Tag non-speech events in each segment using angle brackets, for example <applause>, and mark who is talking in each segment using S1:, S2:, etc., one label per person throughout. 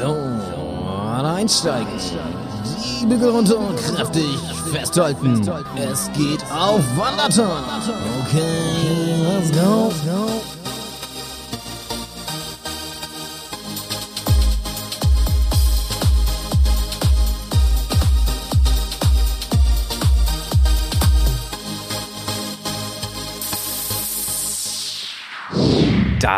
S1: So, einsteigen. Die Bügel runter, kräftig festhalten. Es geht auf Wanderton. Okay, let's go.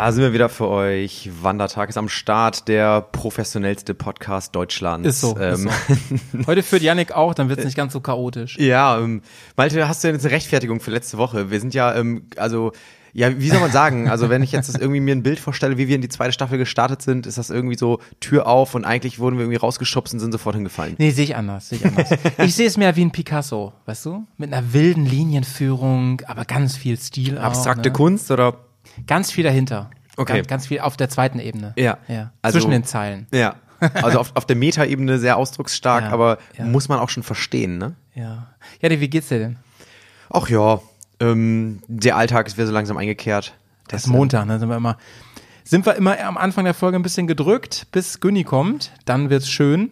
S2: Da sind wir wieder für euch. Wandertag ist am Start, der professionellste Podcast Deutschlands.
S3: Ist so.
S2: Ähm,
S3: ist so. <laughs> Heute führt Yannick auch, dann wird es nicht ganz so chaotisch.
S2: ja, ähm, Malte, hast du denn jetzt eine Rechtfertigung für letzte Woche? Wir sind ja, ähm, also, ja, wie soll man sagen? Also, wenn ich jetzt das irgendwie mir ein Bild vorstelle, wie wir in die zweite Staffel gestartet sind, ist das irgendwie so Tür auf und eigentlich wurden wir irgendwie rausgeschubst und sind sofort hingefallen.
S3: Nee, sehe ich anders, sehe ich anders. <laughs> ich sehe es mehr wie ein Picasso, weißt du? Mit einer wilden Linienführung, aber ganz viel Stil. auch,
S2: Abstrakte
S3: ne?
S2: Kunst oder?
S3: Ganz viel dahinter.
S2: Okay.
S3: Ganz, ganz viel auf der zweiten Ebene.
S2: Ja.
S3: ja.
S2: Also-
S3: Zwischen den Zeilen.
S2: Ja. <laughs> Also auf, auf der Metaebene sehr ausdrucksstark,
S3: Ja,
S2: aber
S3: ja.
S2: muss man auch schon verstehen, ne?
S3: Ja. Ja, wie geht's dir denn?
S2: Ach ja, ähm, der Alltag ist wieder so langsam eingekehrt.
S3: Das ist Montag, ne? Sind wir immer, sind wir immer am Anfang der Folge ein bisschen gedrückt, bis Günni kommt. Dann wird's schön.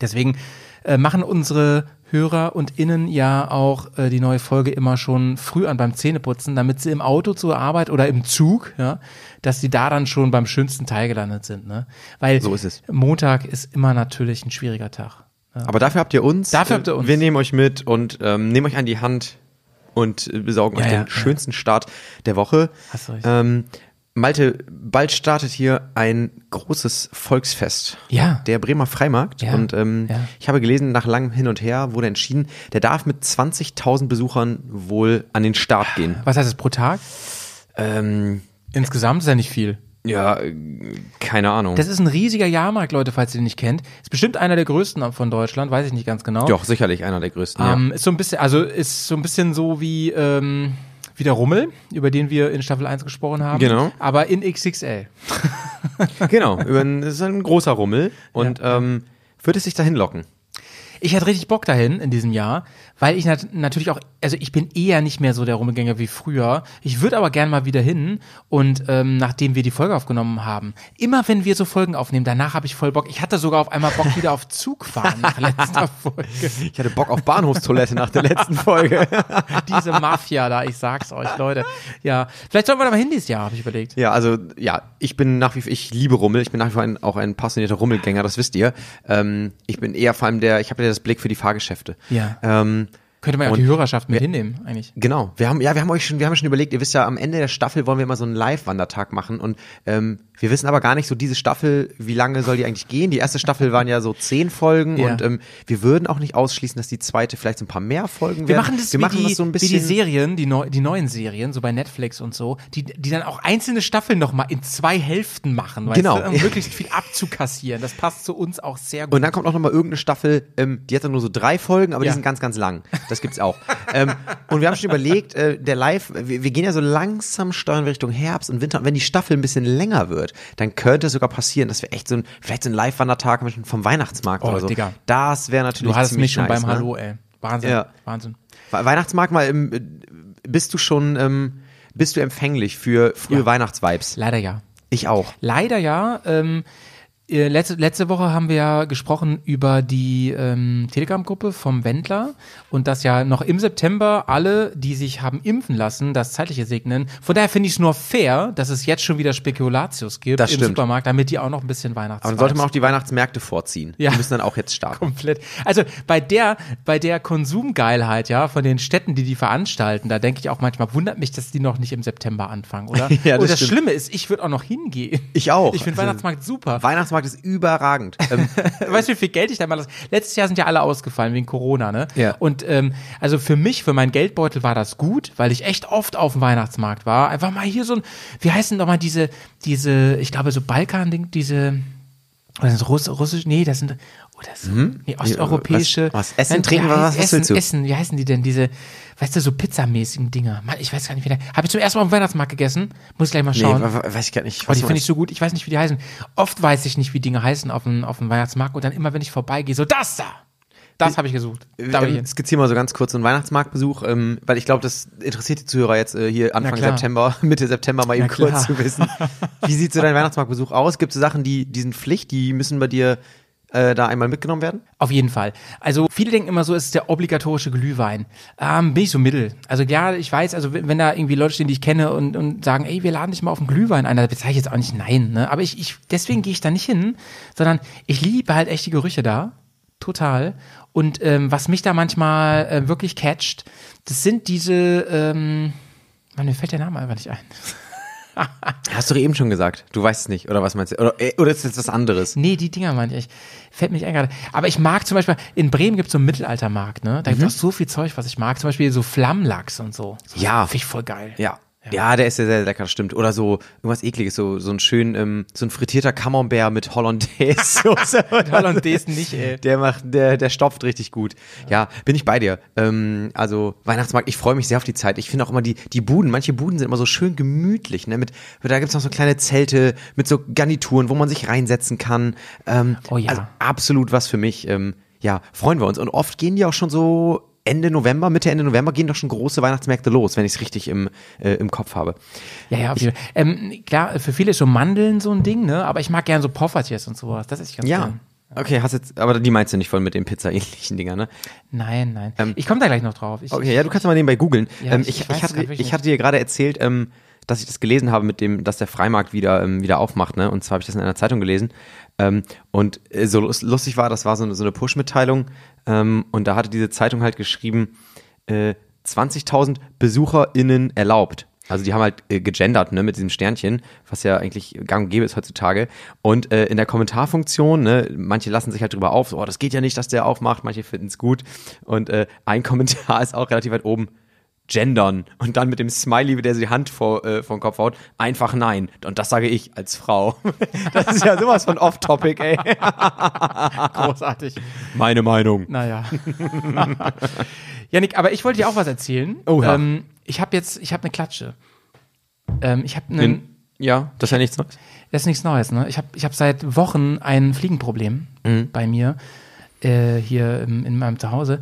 S3: Deswegen äh, machen unsere Hörer und Innen ja auch äh, die neue Folge immer schon früh an beim Zähneputzen, damit sie im Auto zur Arbeit oder im Zug, ja, dass sie da dann schon beim schönsten Teil gelandet sind, ne? Weil
S2: So ist es.
S3: Montag ist immer natürlich ein schwieriger Tag.
S2: Aber dafür habt ihr uns.
S3: Dafür habt ihr uns.
S2: Wir nehmen euch mit und ähm, nehmen euch an die Hand und äh, besorgen
S3: Ja,
S2: euch
S3: ja,
S2: den
S3: ja.
S2: schönsten Start der Woche.
S3: Hast du recht.
S2: Ähm, Malte, bald startet hier ein großes Volksfest.
S3: Ja.
S2: Der Bremer Freimarkt.
S3: Ja,
S2: Und ähm,
S3: ja.
S2: ich habe gelesen, nach langem Hin und Her wurde entschieden, der darf mit 20.000 Besuchern wohl an den Start gehen.
S3: Was heißt das pro Tag?
S2: Ähm,
S3: Insgesamt ist ja nicht viel.
S2: ja, äh, keine Ahnung.
S3: Das ist ein riesiger Jahrmarkt, Leute, falls ihr den nicht kennt. Ist bestimmt einer der größten von Deutschland, weiß ich nicht ganz genau.
S2: Doch, sicherlich einer der größten.
S3: Ähm, ist so ein bisschen, also ist so ein bisschen so wie, ähm, wie der Rummel, über den wir in Staffel 1 gesprochen haben.
S2: Genau.
S3: Aber in XXL.
S2: ja. Genau, es ist ein großer Rummel. Und ähm, wird es sich dahin locken?
S3: Ich hatte richtig Bock dahin in diesem Jahr, weil ich nat natürlich auch, also ich bin eher nicht mehr so der Rummelgänger wie früher. Ich würde aber gern mal wieder hin und ähm, nachdem wir die Folge aufgenommen haben, immer wenn wir so Folgen aufnehmen, danach habe ich voll Bock. Ich hatte sogar auf einmal Bock wieder auf Zug fahren nach letzter <laughs> Folge.
S2: Ich hatte Bock auf Bahnhofstoilette nach der letzten Folge. <laughs>
S3: Diese Mafia da, ich sag's euch, Leute. Ja, vielleicht sollen wir da mal hin dieses Jahr, habe ich überlegt.
S2: Ja, also ja, ich bin nach wie vor, ich liebe Rummel, ich bin nach wie vor ein, auch ein passionierter Rummelgänger, das wisst ihr. Ähm, ich bin eher vor allem der, ich habe ja das Blick für die Fahrgeschäfte.
S3: Ja.
S2: Ähm,
S3: Könnte man ja auch die Hörerschaft mit hinnehmen, eigentlich.
S2: Genau. Wir haben, ja, wir haben euch schon, wir haben schon überlegt, ihr wisst ja, am Ende der Staffel wollen wir immer so einen Live-Wandertag machen und ähm, wir wissen aber gar nicht so diese Staffel, wie lange soll die eigentlich gehen? Die erste Staffel waren ja so zehn Folgen
S3: Ja.
S2: und ähm, wir würden auch nicht ausschließen, dass die zweite vielleicht so ein paar mehr Folgen
S3: Wir
S2: werden.
S3: machen das,
S2: wir
S3: wie,
S2: machen
S3: die,
S2: das so ein
S3: wie
S2: bisschen.
S3: die Serien, die, neu, die neuen Serien, so bei Netflix und so, die, die dann auch einzelne Staffeln nochmal in zwei Hälften machen, weißt
S2: Genau.
S3: du, um möglichst viel abzukassieren. Das passt zu uns auch sehr gut.
S2: Und dann kommt auch noch mal irgendeine Staffel, ähm, die hat dann nur so drei Folgen, aber
S3: Ja.
S2: die sind ganz, ganz lang. Das gibt's auch. ähm, und wir haben schon überlegt, äh, der Live, wir, wir gehen ja so langsam steuern wir Richtung Herbst und Winter. Und wenn die Staffel ein bisschen länger wird, dann könnte es sogar passieren, dass wir echt so ein, vielleicht so ein Live-Wandertag machen vom Weihnachtsmarkt
S3: Oh,
S2: oder so.
S3: Digga.
S2: Das wäre natürlich
S3: du hattest mich schon
S2: nice,
S3: beim
S2: ne?
S3: Hallo, ey. Wahnsinn,
S2: Ja.
S3: Wahnsinn.
S2: We- Weihnachtsmarkt mal, ähm, äh, bist du schon, ähm, bist du empfänglich für frühe
S3: Ja.
S2: Weihnachtsvibes?
S3: Leider ja.
S2: Ich auch.
S3: Leider ja. Ähm, äh, letzte, letzte Woche haben wir ja gesprochen über die ähm, Telegram-Gruppe vom Wendler und dass ja noch im September alle, die sich haben impfen lassen, das zeitliche segnen. Von daher finde ich es nur fair, dass es jetzt schon wieder Spekulatius gibt
S2: Das
S3: im
S2: stimmt.
S3: Supermarkt, damit die auch noch ein bisschen Weihnachts.
S2: Aber dann sollte man auch die Weihnachtsmärkte vorziehen.
S3: Ja.
S2: Die müssen dann auch jetzt starten.
S3: komplett. Also bei der, bei der Konsumgeilheit, ja, von den Städten, die die veranstalten, da denke ich auch manchmal, wundert mich, dass die noch nicht im September anfangen, oder? <laughs>
S2: Ja, das
S3: Und das
S2: stimmt.
S3: Schlimme ist, ich würde auch noch hingehen.
S2: Ich auch.
S3: Ich finde
S2: Also,
S3: Weihnachtsmarkt super.
S2: Weihnachtsmarkt ist überragend. <laughs> Ähm,
S3: Weißt du, wie viel Geld ich da mal lasse? Letztes Jahr sind ja alle ausgefallen wegen Corona, ne?
S2: Ja.
S3: Und ähm, also für mich, für meinen Geldbeutel war das gut, weil ich echt oft auf dem Weihnachtsmarkt war. Einfach mal hier so ein, wie heißen doch mal diese, diese, ich glaube so Balkan-Ding, diese, was sind Russ, russisch, nee, das sind, oh, das, nee, osteuropäische.
S2: Mhm. Was- was? Essen,
S3: Nein,
S2: trinken, was- was
S3: Essen? Essen, wie heißen die denn, diese, weißt du, so pizzamäßigen Dinger. Mann, ich weiß gar nicht, wie der, habe ich zum ersten Mal auf dem Weihnachtsmarkt gegessen, muss ich gleich mal
S2: nee,
S3: schauen.
S2: we- weiß ich gar nicht.
S3: Aber die finde ich so gut. Ich weiß nicht, wie die heißen. Oft weiß ich nicht, wie Dinge heißen auf dem, auf dem Weihnachtsmarkt. Und dann immer, wenn ich vorbeigehe, so das da. Das habe ich gesucht. Da bin ich
S2: Ähm, skizziere mal so ganz kurz so einen Weihnachtsmarktbesuch, ähm, weil ich glaube, das interessiert die Zuhörer jetzt äh, hier Anfang. September, <laughs> Mitte September mal eben kurz zu wissen. <laughs> Wie sieht so dein Weihnachtsmarktbesuch aus? Gibt es so Sachen, die, die sind Pflicht, die müssen bei dir äh, da einmal mitgenommen werden?
S3: Auf jeden Fall. Also viele denken immer so, es ist der obligatorische Glühwein. Ähm, bin ich so mittel. Also ja, ich weiß, also wenn wenn da irgendwie Leute stehen, die ich kenne und, und sagen, ey, wir laden dich mal auf einen Glühwein ein, da bezeichne ich jetzt auch nicht nein. Ne? Aber ich, ich deswegen gehe ich da nicht hin, sondern ich liebe halt echt die Gerüche da. Total. Und ähm, was mich da manchmal äh, wirklich catcht, das sind diese, ähm, Mann, mir fällt der Name einfach nicht ein. <laughs>
S2: Hast du eben schon gesagt. Du weißt es nicht, oder was meinst du? Oder, äh, oder ist das was anderes?
S3: Nee, die Dinger meinte ich. Fällt mir nicht ein gerade. Aber ich mag zum Beispiel, in Bremen gibt es so einen Mittelaltermarkt, ne? Da gibt es auch so viel Zeug, was ich mag. Zum Beispiel so Flammlachs und so. so
S2: Ja.
S3: Finde ich voll geil.
S2: Ja. Ja, der ist sehr, sehr lecker, stimmt. Oder so irgendwas ekliges, so, so ein schön, ähm, so ein frittierter Camembert mit Hollandaise-Soße. <laughs>
S3: Hollandaise nicht, ey.
S2: Der macht, der, der stopft richtig gut. Ja, bin ich bei dir. Ähm, also Weihnachtsmarkt, ich freue mich sehr auf die Zeit. Ich finde auch immer die, die Buden, manche Buden sind immer so schön gemütlich, ne? Mit, da gibt's noch so kleine Zelte mit so Garnituren, wo man sich reinsetzen kann. Ähm,
S3: Oh ja.
S2: Also absolut was für mich. Ähm, ja, freuen wir uns. Und oft gehen die auch schon so Ende November, Mitte Ende November gehen doch schon große Weihnachtsmärkte los, wenn ich es richtig im, äh, im Kopf habe.
S3: Ja, ja, auf jeden Fall. Ähm, klar, für viele ist so Mandeln so ein Ding, ne? Aber ich mag gern so Poffertjes und sowas. Das ist ich ganz
S2: Ja.
S3: gern.
S2: Okay, hast jetzt, aber die meinst du nicht voll mit den Pizza-ähnlichen Dinger, ne?
S3: Nein, nein. ich komme da gleich noch drauf. Ich,
S2: Okay, ja, du kannst mal nebenbei googeln.
S3: Ja,
S2: ähm,
S3: ich-
S2: ich,
S3: ich
S2: ich, hatte, ich hatte dir gerade erzählt, ähm, dass ich das gelesen habe mit dem, dass der Freimarkt wieder, ähm, wieder aufmacht, ne? Und zwar habe ich das in einer Zeitung gelesen. Ähm, und äh, so lus- lustig war, das war so eine, so eine Push-Mitteilung. Ähm, und da hatte diese Zeitung halt geschrieben, äh, 20.000 BesucherInnen erlaubt. Also die haben halt äh, gegendert, ne, mit diesem Sternchen, was ja eigentlich gang und gäbe ist heutzutage. Und äh, in der Kommentarfunktion, ne, manche lassen sich halt drüber auf, so, oh, das geht ja nicht, dass der aufmacht, manche finden es gut. Und äh, ein <laughs> Kommentar ist auch relativ weit oben, gendern. Und dann mit dem Smiley, der so die Hand vor, äh, vor den Kopf haut, einfach nein. Und das sage ich als Frau. <laughs> Das ist ja sowas von off-topic, ey. <laughs>
S3: großartig.
S2: Meine Meinung.
S3: Naja. <laughs> Janik, aber ich wollte dir auch was erzählen.
S2: Oh ja.
S3: ähm, ich habe jetzt, ich habe eine Klatsche. Ähm, ich habe einen,
S2: Ja, das ist ja nichts Neues.
S3: Das ist nichts Neues, ne? Ich habe ich hab seit Wochen ein Fliegenproblem
S2: Mhm.
S3: bei mir äh, hier im, in meinem Zuhause.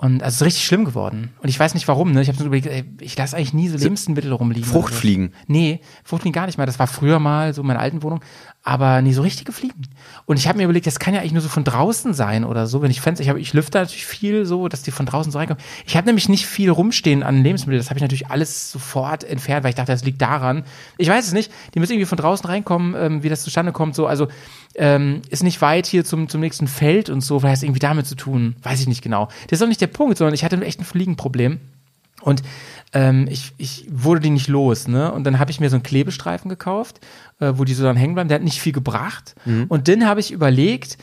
S3: Und also es ist richtig schlimm geworden. Und ich weiß nicht warum, ne? Ich habe so überlegt, ey, ich lasse eigentlich nie so Lebensmittel rumliegen.
S2: Fruchtfliegen.
S3: Nee, Fruchtfliegen gar nicht mehr. Das war früher mal so in meiner alten Wohnung, aber nie so richtige Fliegen. Und ich habe mir überlegt, das kann ja eigentlich nur so von draußen sein oder so. Wenn ich Fenster, ich, hab, ich lüfte natürlich viel so, dass die von draußen so reinkommen. Ich habe nämlich nicht viel rumstehen an Lebensmitteln. Das habe ich natürlich alles sofort entfernt, weil ich dachte, das liegt daran. Ich weiß es nicht. Die müssen irgendwie von draußen reinkommen, ähm, wie das zustande kommt. So, also ähm, ist nicht weit hier zum, zum nächsten Feld und so, weil das irgendwie damit zu tun. Weiß ich nicht genau. Das ist auch nicht der Punkt, sondern ich hatte echt ein Fliegenproblem. Und ähm, ich, ich wurde die nicht los, ne? Und dann habe ich mir so einen Klebestreifen gekauft, äh, wo die so dann hängen bleiben. Der hat nicht viel gebracht.
S2: Mhm.
S3: Und dann habe ich überlegt,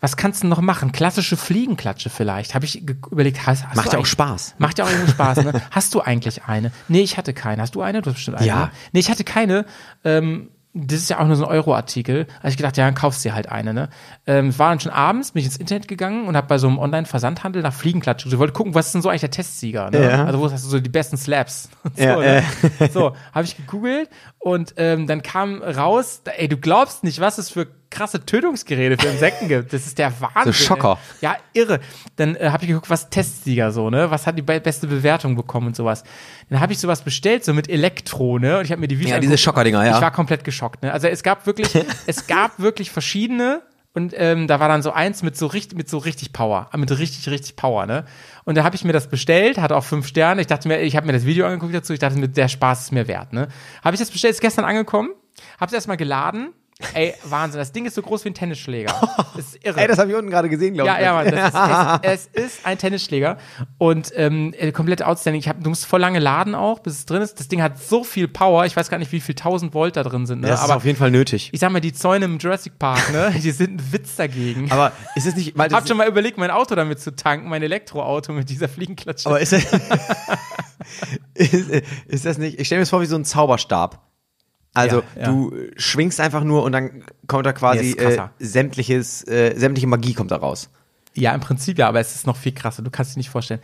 S3: was kannst du noch machen? Klassische Fliegenklatsche vielleicht. Habe ich überlegt, hast, hast
S2: Macht ja auch Spaß.
S3: Macht ja auch irgendwie Spaß, ne? Hast du eigentlich eine? Nee, ich hatte keine. Hast du eine? Du hast bestimmt eine.
S2: Ja.
S3: Ne? Nee, ich hatte keine. Ähm, das ist ja auch nur so ein Euro-Artikel. Also ich gedacht, ja, dann kaufst du dir halt eine, ne? Ähm, war dann schon abends, bin ich ins Internet gegangen und habe bei so einem Online-Versandhandel nach Fliegenklatsch. Ich wollte gucken, was ist denn so eigentlich der Testsieger, ne?
S2: Ja.
S3: Also wo hast du so die besten Slaps? <laughs> so,
S2: Ja,
S3: ne? so habe ich gegoogelt und ähm, dann kam raus, ey, du glaubst nicht, was es für krasse Tötungsgeräte für Insekten gibt. Das ist der Wahnsinn.
S2: So Schocker.
S3: Ey. Ja, irre. Dann äh, habe ich geguckt, was Testsieger so, ne? Was hat die be beste Bewertung bekommen und sowas. Dann habe ich sowas bestellt, so mit Elektro, ne? Und ich habe mir die Videos
S2: Ja, diese. Schockerdinger, ja.
S3: Ich war komplett geschockt, ne? Also es gab wirklich, <laughs> es gab wirklich verschiedene und ähm, da war dann so eins mit so richtig, mit so richtig Power, äh, mit richtig, richtig Power, ne? Und da habe ich mir das bestellt, hatte auch fünf Sterne. Ich dachte mir, ich habe mir das Video angeguckt dazu, ich dachte mir, der Spaß ist mir wert, ne? Habe ich das bestellt, ist gestern angekommen, habe es erstmal geladen. Ey, Wahnsinn, das Ding ist so groß wie ein Tennisschläger. Das <laughs> ist irre.
S2: Ey, das habe ich unten gerade gesehen, glaube
S3: Ja,
S2: ich.
S3: ja, Mann, das ist, es, <laughs> es ist ein Tennisschläger und ähm, äh, komplett outstanding. Ich hab, du musst voll lange laden auch, bis es drin ist. Das Ding hat so viel Power. Ich weiß gar nicht, wie viel 1000 Volt da drin sind. Ne?
S2: Das ist
S3: aber
S2: auf jeden Fall nötig.
S3: ich sag mal, die Zäune im Jurassic Park, ne, <laughs> die sind ein Witz dagegen.
S2: Aber ist es nicht, weil
S3: Ich hab
S2: das,
S3: schon mal überlegt, mein Auto damit zu tanken, mein Elektroauto mit dieser Fliegenklatsche.
S2: aber ist, das- ist, ist das nicht, ich stelle mir das vor wie so ein Zauberstab. Also
S3: Ja, ja.
S2: du schwingst einfach nur und dann kommt da quasi äh, sämtliches, äh, sämtliche Magie kommt da raus.
S3: Ja, im Prinzip ja, aber es ist noch viel krasser. Du kannst es dir nicht vorstellen.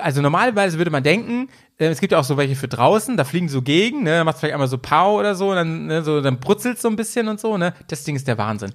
S3: Also normalerweise würde man denken, äh, es gibt ja auch so welche für draußen, da fliegen so gegen, ne, machst vielleicht einmal so Pau oder so, und dann, ne, so, dann brutzelt so ein bisschen und so, ne. Das Ding ist der Wahnsinn.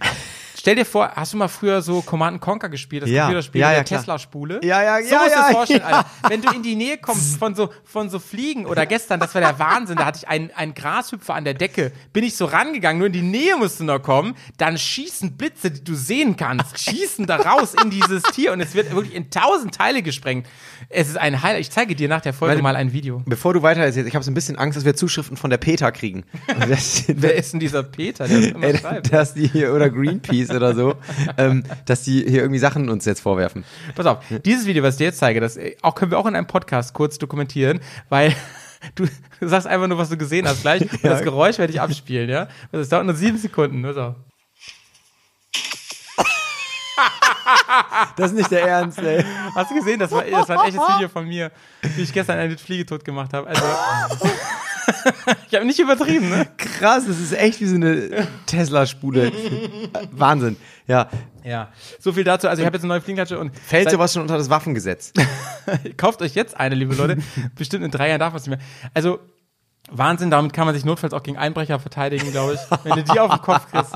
S3: Stell dir vor, hast du mal früher so Command Conquer gespielt, das
S2: Ja.
S3: Computerspiel
S2: Ja, ja,
S3: der. Tesla-Spule?
S2: Ja, ja,
S3: so
S2: ja,
S3: musst du es vorstellen. Alter. Wenn du in die Nähe kommst von so, von so Fliegen oder gestern, das war der Wahnsinn, da hatte ich einen, einen Grashüpfer an der Decke, bin ich so rangegangen, nur in die Nähe musst du noch kommen, dann schießen Blitze, die du sehen kannst, schießen da raus in dieses Tier und es wird wirklich in tausend Teile gesprengt. Es ist ein Highlight. Ich zeige dir nach der Folge
S2: Meine-
S3: mal ein Video.
S2: Bevor du weiter erzählst, ich habe so ein bisschen Angst, dass wir Zuschriften von der Peter kriegen. <laughs>
S3: Wer ist denn dieser Peter, der das immer
S2: Ey,
S3: schreibt?
S2: dass die hier, oder Greenpeace oder so, ähm, dass die hier irgendwie Sachen uns jetzt vorwerfen.
S3: Pass auf, dieses Video, was ich dir jetzt zeige, das äh, auch können wir auch in einem Podcast kurz dokumentieren, weil <laughs> du, sagst einfach nur, was du gesehen hast gleich <laughs> und das Geräusch werde ich abspielen, ja? Das dauert nur sieben Sekunden. Pass auf. <laughs>
S2: Das ist nicht der Ernst, ey.
S3: Hast du gesehen? Das war, das war ein echtes Video von mir, wie ich gestern eine Fliege tot gemacht habe. Also, <laughs> ich habe nicht übertrieben, ne?
S2: Krass, das ist echt wie so eine Tesla-Spule. Wahnsinn. Ja.
S3: Ja. So viel dazu. Also ich habe jetzt eine neue Fliegenklatsche und
S2: Fällt sowas schon unter das Waffengesetz? <laughs>
S3: Kauft euch jetzt eine, liebe Leute. Bestimmt in drei Jahren darf man es nicht mehr. Also, Wahnsinn, damit kann man sich notfalls auch gegen Einbrecher verteidigen, glaube ich. Wenn du die auf den Kopf kriegst,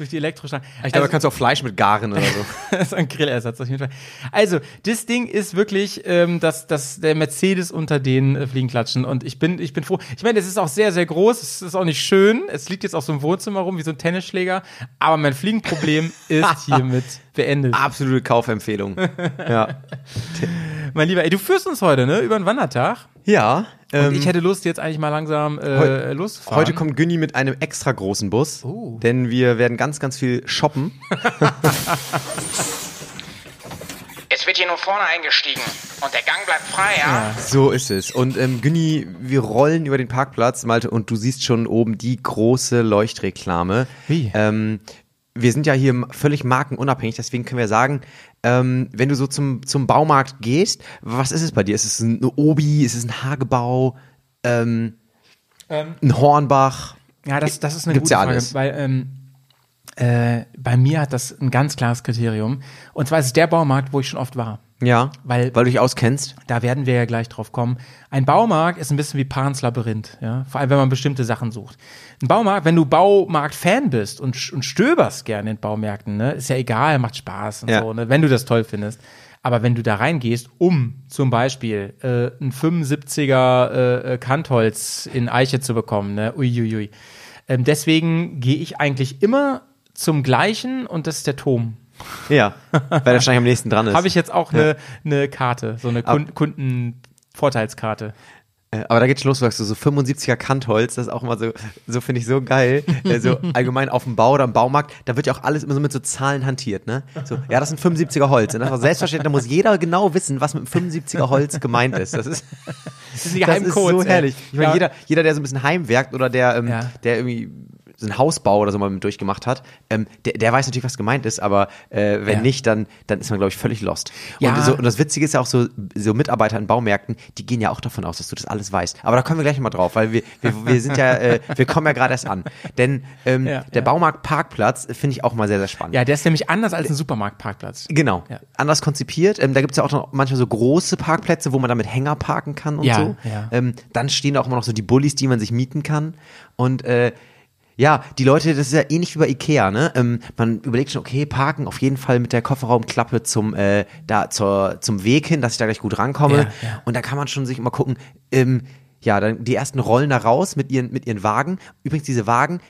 S3: durch die Elektrostange.
S2: Ich glaube, da kannst du auch Fleisch mit garen oder so. <laughs>
S3: das ist ein Grillersatz auf jeden Fall. Also, das Ding ist wirklich ähm, das, das, der Mercedes unter den äh, Fliegenklatschen. Und ich bin, ich bin froh. Ich meine, es ist auch sehr, sehr groß. Es ist auch nicht schön. Es liegt jetzt auch so im Wohnzimmer rum wie so ein Tennisschläger. Aber mein Fliegenproblem <laughs> ist hiermit beendet.
S2: Absolute Kaufempfehlung. Ja. <laughs>
S3: Mein Lieber, ey, du führst uns heute, ne? Über einen Wandertag.
S2: Ja. Ähm,
S3: Und ich hätte Lust, jetzt eigentlich mal langsam äh,
S2: Heu-
S3: loszufahren.
S2: heute kommt Günni mit einem extra großen Bus,
S3: Oh.
S2: denn wir werden ganz, ganz viel shoppen. <laughs>
S4: Es wird hier nur vorne eingestiegen und der Gang bleibt frei, ja?
S2: So ist es. Und ähm, Günni, wir rollen über den Parkplatz, Malte, und du siehst schon oben die große Leuchtreklame.
S3: Wie?
S2: Ähm, wir sind ja hier völlig markenunabhängig, deswegen können wir sagen, ähm, wenn du so zum, zum Baumarkt gehst, was ist es bei dir? Ist es ein Obi, ist es ein Hagebau, ähm, ein Hornbach?
S3: Ja, das, das ist eine
S2: Gibt's
S3: gute
S2: ja
S3: Frage,
S2: alles.
S3: weil ähm, äh, bei mir hat das ein ganz klares Kriterium. Und zwar ist es der Baumarkt, wo ich schon oft war.
S2: Ja,
S3: Weil-
S2: weil du dich auskennst.
S3: Da werden wir ja gleich drauf kommen. Ein Baumarkt ist ein bisschen wie Pans Labyrinth, ja. Vor allem, wenn man bestimmte Sachen sucht. Ein Baumarkt, wenn du Baumarkt-Fan bist und, und stöberst gerne in Baumärkten, ne, ist ja egal, macht Spaß und
S2: Ja.
S3: so, ne, wenn du das toll findest. Aber wenn du da reingehst, um zum Beispiel äh, ein 75er äh, äh, Kantholz in Eiche zu bekommen, ne, uiuiui. Ähm, deswegen gehe ich eigentlich immer zum gleichen und das ist der Turm.
S2: Ja, weil der wahrscheinlich am nächsten dran ist.
S3: Habe ich jetzt auch eine eine Karte, so eine Kun Kundenvorteilskarte.
S2: Äh, Aber da geht's los, sagst du, so 75er Kantholz, das ist auch immer so, so finde ich so geil. Äh, so <laughs> allgemein auf dem Bau oder im Baumarkt, da wird ja auch alles immer so mit so Zahlen hantiert, ne? So, ja, das sind 75er Holz. Und das ist selbstverständlich, da muss jeder genau wissen, was mit einem 75er Holz gemeint ist. Das ist, <laughs>
S3: Das ist die
S2: das ist so herrlich. Ich meine,
S3: Ja.
S2: jeder, jeder, der so ein bisschen heimwerkt oder der, ähm,
S3: Ja.
S2: der irgendwie so einen Hausbau oder so mal durchgemacht hat, ähm, der, der weiß natürlich, was gemeint ist, aber äh, wenn
S3: Ja.
S2: nicht, dann, dann ist man, glaube ich, völlig lost.
S3: Ja.
S2: Und, so, und das Witzige ist ja auch so, so Mitarbeiter in Baumärkten, die gehen ja auch davon aus, dass du das alles weißt. Aber da kommen wir gleich mal drauf, weil wir, wir, wir sind ja, äh, wir kommen ja gerade erst an. Denn ähm,
S3: Ja,
S2: der. Baumarkt-Parkplatz finde ich auch mal sehr, sehr spannend.
S3: Ja, der ist nämlich anders als ein Supermarktparkplatz.
S2: Genau, anders konzipiert. Ähm, da gibt's ja auch noch manchmal so große Parkplätze, wo man damit Hänger parken kann und so.
S3: ja.
S2: Ähm, dann stehen auch immer noch so die Bullis, die man sich mieten kann. Und äh, ja, die Leute, das ist ja ähnlich wie bei Ikea, ne? Ähm, man überlegt schon, okay, parken auf jeden Fall mit der Kofferraumklappe zum, äh, da, zur, zum Weg hin, dass ich da gleich gut rankomme.
S3: Ja, ja.
S2: Und da kann man schon sich immer gucken, ähm, ja, dann die ersten rollen da raus mit ihren, mit ihren Wagen. Übrigens, diese Wagen,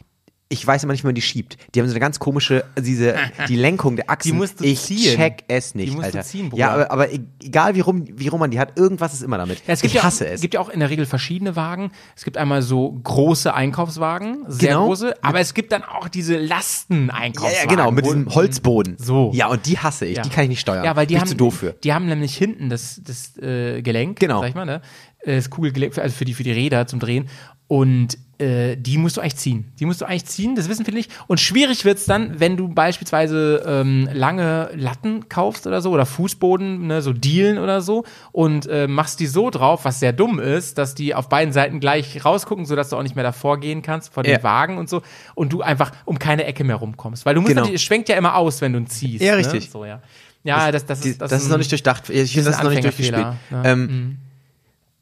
S2: ich weiß immer nicht, wie man die schiebt. Die haben so eine ganz komische, diese, die Lenkung der Achsen. <laughs>
S3: Die musst du
S2: ich
S3: ziehen.
S2: check es nicht,
S3: Die musst du
S2: Alter.
S3: ziehen, Bruder.
S2: ja, aber, aber e- egal wie rum, wie rum man die hat, irgendwas ist immer damit.
S3: Ja, es gibt
S2: ich
S3: ja,
S2: hasse
S3: auch,
S2: es.
S3: gibt ja auch in der Regel verschiedene Wagen. Es gibt einmal so große Einkaufswagen, sehr
S2: Genau.
S3: große, aber es gibt dann auch diese
S2: ja,
S3: Lasten-Einkaufswagen.
S2: ja, genau, mit diesem Holzboden.
S3: So.
S2: Ja, und die hasse ich.
S3: Ja.
S2: Die kann ich nicht steuern.
S3: Ja, weil die
S2: Bin
S3: haben,
S2: zu doof für.
S3: die haben nämlich hinten das, das äh, Gelenk,
S2: Genau.
S3: sag ich mal, ne? Das Kugelgelenk, also für die, für die Räder zum Drehen. Und äh, die musst du eigentlich ziehen. Die musst du eigentlich ziehen, das wissen viele nicht. Und schwierig wird's dann, wenn du beispielsweise ähm, lange Latten kaufst oder so, oder Fußboden, ne, so Dielen oder so, und äh, machst die so drauf, was sehr dumm ist, dass die auf beiden Seiten gleich rausgucken, sodass du auch nicht mehr davor gehen kannst vor den
S2: Ja.
S3: Wagen und so, und du einfach um keine Ecke mehr rumkommst. Weil du musst
S2: Genau.
S3: natürlich, es schwenkt ja immer aus, wenn du ihn ziehst.
S2: Ja,
S3: ne?
S2: richtig.
S3: So, ja. Ja, das, das,
S2: Die-
S3: ist,
S2: das, ist
S3: ein-
S2: noch nicht durchdacht. Ich finde, das ist noch nicht durchgespielt.
S3: Anfängerfehler, ne?
S2: Ähm,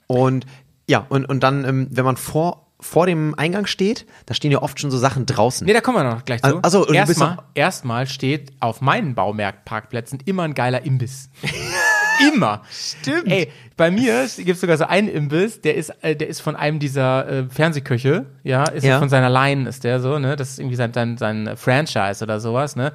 S2: Und ja, und, und dann, ähm, wenn man vor vor dem Eingang steht, da stehen ja oft schon so Sachen draußen.
S3: Nee, da kommen wir noch gleich zu.
S2: Also- also, und du bist
S3: erstmal, erstmal steht auf meinen Baumarktparkplätzen immer ein geiler Imbiss. <laughs> immer. Stimmt. Ey, bei mir gibt es sogar so einen Imbiss, der ist, äh, der ist von einem dieser äh, Fernsehköche, ja, ist
S2: Ja.
S3: von seiner Line, ist der so, ne? Das ist irgendwie sein, sein, sein Franchise oder sowas, ne?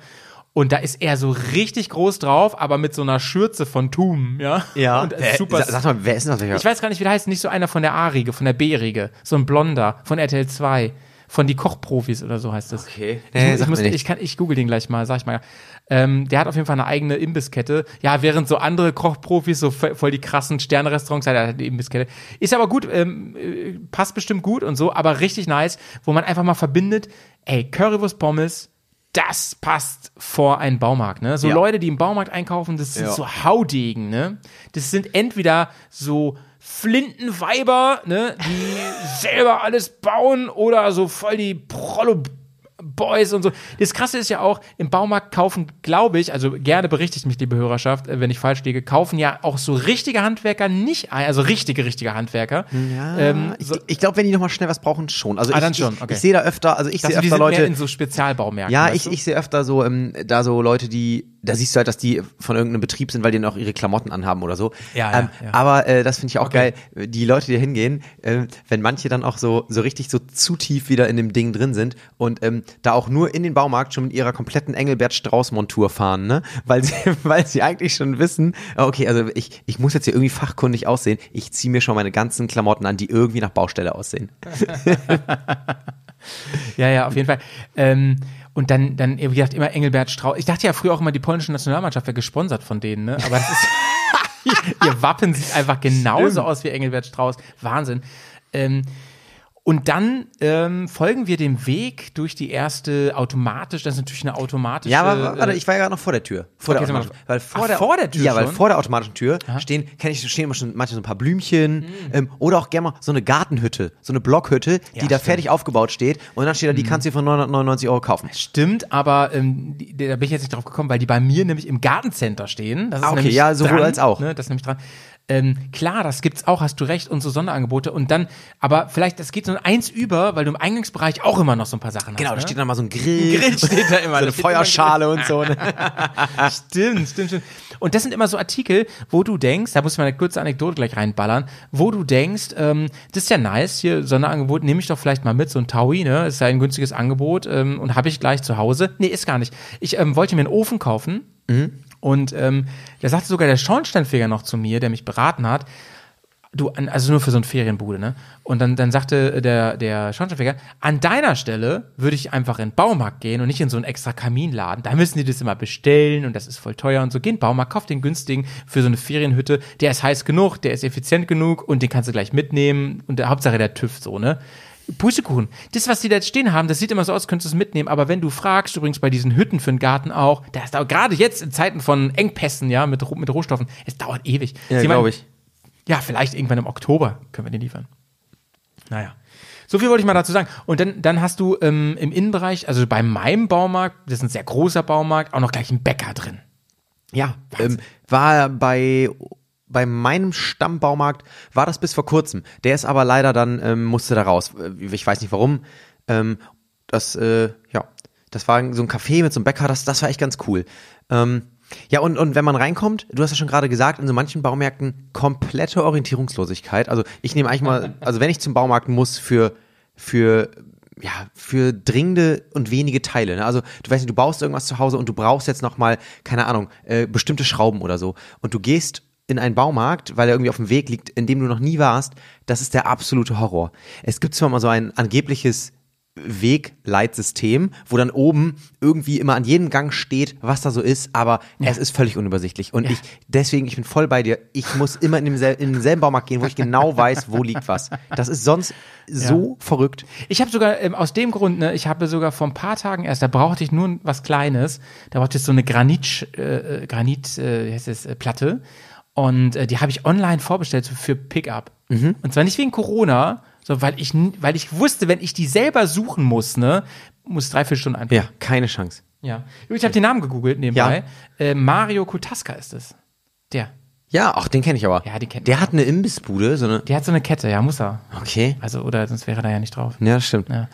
S3: Und da ist er so richtig groß drauf, aber mit so einer Schürze von Tum, ja. Und
S2: Wer,
S3: super.
S2: sa- Sag mal, wer ist denn das?
S3: Ich weiß gar nicht, wie der heißt. Nicht so einer von der A-Riege, von der B-Riege. So ein Blonder von RTL 2. Von die Kochprofis oder so heißt das.
S2: Okay.
S3: Ich,
S2: Nee,
S3: ich,
S2: sagt
S3: muss, ich, kann, ich google den gleich mal, sag ich mal. Ähm, der hat auf jeden Fall eine eigene Imbisskette. Ja, während so andere Kochprofis so voll die krassen Sternrestaurants hat, er hat eine Imbisskette. Ist aber gut, ähm, äh, passt bestimmt gut und so, aber richtig nice, wo man einfach mal verbindet, ey, Currywurst Pommes, das passt vor einen Baumarkt, ne? So
S2: Ja.
S3: Leute, die im Baumarkt einkaufen, das sind
S2: Ja.
S3: so Haudegen, ne? Das sind entweder so Flintenweiber, ne, die <laughs> selber alles bauen oder so voll die Prollo Boys und so. Das Krasse ist ja auch, im Baumarkt kaufen, glaube ich, also gerne berichtigt mich, liebe Hörerschaft, äh, wenn ich falsch liege, kaufen ja auch so richtige Handwerker nicht ein, also richtige, richtige Handwerker.
S2: Ja,
S3: Ähm,
S2: ich
S3: so,
S2: ich glaube, wenn die noch mal schnell was brauchen, schon. Also
S3: Ah,
S2: ich,
S3: dann schon,
S2: ich,
S3: okay.
S2: ich sehe da öfter, also ich sehe
S3: die
S2: öfter Leute,
S3: in so Spezialbaumärkten.
S2: ja, ich,
S3: du?
S2: ich sehe öfter so, ähm, da so Leute, die, da siehst du halt, dass die von irgendeinem Betrieb sind, weil die noch ihre Klamotten anhaben oder so.
S3: Ja, ja,
S2: ähm,
S3: ja.
S2: Aber äh, das finde ich auch
S3: Okay.
S2: geil, die Leute, die da hingehen, äh, wenn manche dann auch so, so richtig so zu tief wieder in dem Ding drin sind und ähm, da auch nur in den Baumarkt schon mit ihrer kompletten Engelbert Strauß-Montur fahren, ne? Weil sie, <laughs> weil sie eigentlich schon wissen, okay, also ich, ich muss jetzt hier irgendwie fachkundig aussehen, ich ziehe mir schon meine ganzen Klamotten an, die irgendwie nach Baustelle aussehen. <laughs>
S3: Ja, ja, auf jeden Fall. Ähm, und dann, dann, wie gesagt, immer Engelbert Strauß. Ich dachte ja früher auch immer, die polnische Nationalmannschaft wäre gesponsert von denen, ne? Aber das ist, <laughs> ihr Wappen sieht einfach genauso aus wie Engelbert Strauß. Wahnsinn. Ähm, und dann ähm, folgen wir dem Weg durch die erste automatisch, das ist natürlich eine automatische.
S2: Ja, aber warte,
S3: äh,
S2: ich war ja gerade noch vor der Tür. Vor
S3: Okay,
S2: der automatischen, weil vor,
S3: Ach,
S2: der,
S3: vor der Tür
S2: Ja, weil
S3: schon?
S2: vor der automatischen Tür stehen, kenne ich, stehen immer schon manchmal so ein paar Blümchen ähm, oder auch gerne mal so eine Gartenhütte, so eine Blockhütte, die
S3: Ja,
S2: da
S3: stimmt.
S2: fertig aufgebaut steht und dann steht da, die kannst du dir für 999 Euro kaufen.
S3: Stimmt, aber ähm, die, da bin ich jetzt nicht drauf gekommen, weil die bei mir nämlich im Gartencenter stehen. Das ist
S2: Ah, okay, ja, sowohl
S3: dran,
S2: als auch.
S3: Ne, das ist nämlich dran. Ähm, klar, das gibt's auch, hast du recht, und so Sonderangebote. Und dann, aber vielleicht, das geht so ein eins über, weil du im Eingangsbereich auch immer noch so ein paar Sachen
S2: Genau,
S3: hast.
S2: da
S3: ne?
S2: steht dann mal so ein Grill.
S3: Grill steht da immer, <laughs>
S2: So eine Feuerschale und so. Ne? <laughs>
S3: Stimmt, stimmt, stimmt. Und das sind immer so Artikel, wo du denkst, da muss man eine kurze Anekdote gleich reinballern, wo du denkst, ähm, das ist ja nice, hier Sonderangebot, nehme ich doch vielleicht mal mit, so ein Taui, ne? Ist ja ein günstiges Angebot ähm, und habe ich gleich zu Hause. Nee, ist gar nicht. Ich ähm, wollte mir einen Ofen kaufen und ähm, da sagte sogar der Schornsteinfeger noch zu mir, der mich beraten hat, du, also nur für so ein Ferienbude, ne? Und dann, dann sagte der, der Schornsteinfeger, an deiner Stelle würde ich einfach in den Baumarkt gehen und nicht in so einen extra Kaminladen. Da müssen die das immer bestellen und das ist voll teuer und so. Geh in den Baumarkt, kauf den günstigen für so eine Ferienhütte. Der ist heiß genug, der ist effizient genug und den kannst du gleich mitnehmen und der Hauptsache der TÜV so, ne? Pustekuchen. Das, was die da jetzt stehen haben, das sieht immer so aus, könntest du es mitnehmen. Aber wenn du fragst, übrigens bei diesen Hütten für den Garten auch, da ist da gerade jetzt in Zeiten von Engpässen, ja, mit, mit Rohstoffen, es dauert ewig.
S2: Ja, glaube ich.
S3: ja, vielleicht irgendwann im Oktober können wir den liefern. Naja. So viel wollte ich mal dazu sagen. Und dann, dann hast du ähm, im Innenbereich, also bei meinem Baumarkt, das ist ein sehr großer Baumarkt, auch noch gleich einen Bäcker drin.
S2: Ja, ähm, war bei bei meinem Stammbaumarkt war das bis vor kurzem. Der ist aber leider dann ähm, musste da raus. Äh, Ich weiß nicht warum. Ähm, das äh, ja, das war so ein Café mit so einem Bäcker. Das das war echt ganz cool. Ähm, ja, und, und wenn man reinkommt, du hast ja schon gerade gesagt, in so manchen Baumärkten komplette Orientierungslosigkeit. Also ich nehme eigentlich mal, <laughs> also wenn ich zum Baumarkt muss für, für, ja, für dringende und wenige Teile. Ne? Also du weißt nicht, du baust irgendwas zu Hause und du brauchst jetzt nochmal, keine Ahnung, äh, bestimmte Schrauben oder so. Und du gehst in einen Baumarkt, weil er irgendwie auf dem Weg liegt, in dem du noch nie warst, das ist der absolute Horror. Es gibt zwar mal so ein angebliches Wegleitsystem, wo dann oben irgendwie immer an jedem Gang steht, was da so ist, aber es ist völlig unübersichtlich. Und ich, deswegen, ich bin voll bei dir. Ich muss immer in, demsel in denselben Baumarkt gehen, wo ich genau <laughs> weiß, wo liegt was. Das ist sonst so verrückt.
S3: Ich habe sogar ähm, aus dem Grund, ne, ich habe sogar vor ein paar Tagen erst, da brauchte ich nur was Kleines, da brauchte ich so eine Granit, äh, Granit, äh, wie heißt es, äh, Platte. Und äh, die habe ich online vorbestellt so für Pickup. Und zwar nicht wegen Corona, sondern weil ich, weil ich wusste, wenn ich die selber suchen muss, ne, muss drei, vier Stunden einfach.
S2: Ja, keine Chance.
S3: Ja. Ich habe den Namen gegoogelt nebenbei. Äh, Mario Kutaska ist es. Der.
S2: Ja, auch den kenne ich aber.
S3: Ja, die kennt
S2: Der hat eine Imbissbude, so eine.
S3: Der hat so eine Kette, ja, muss er.
S2: Okay.
S3: Also, oder sonst wäre er da ja nicht drauf.
S2: Ja, stimmt.
S3: Ja.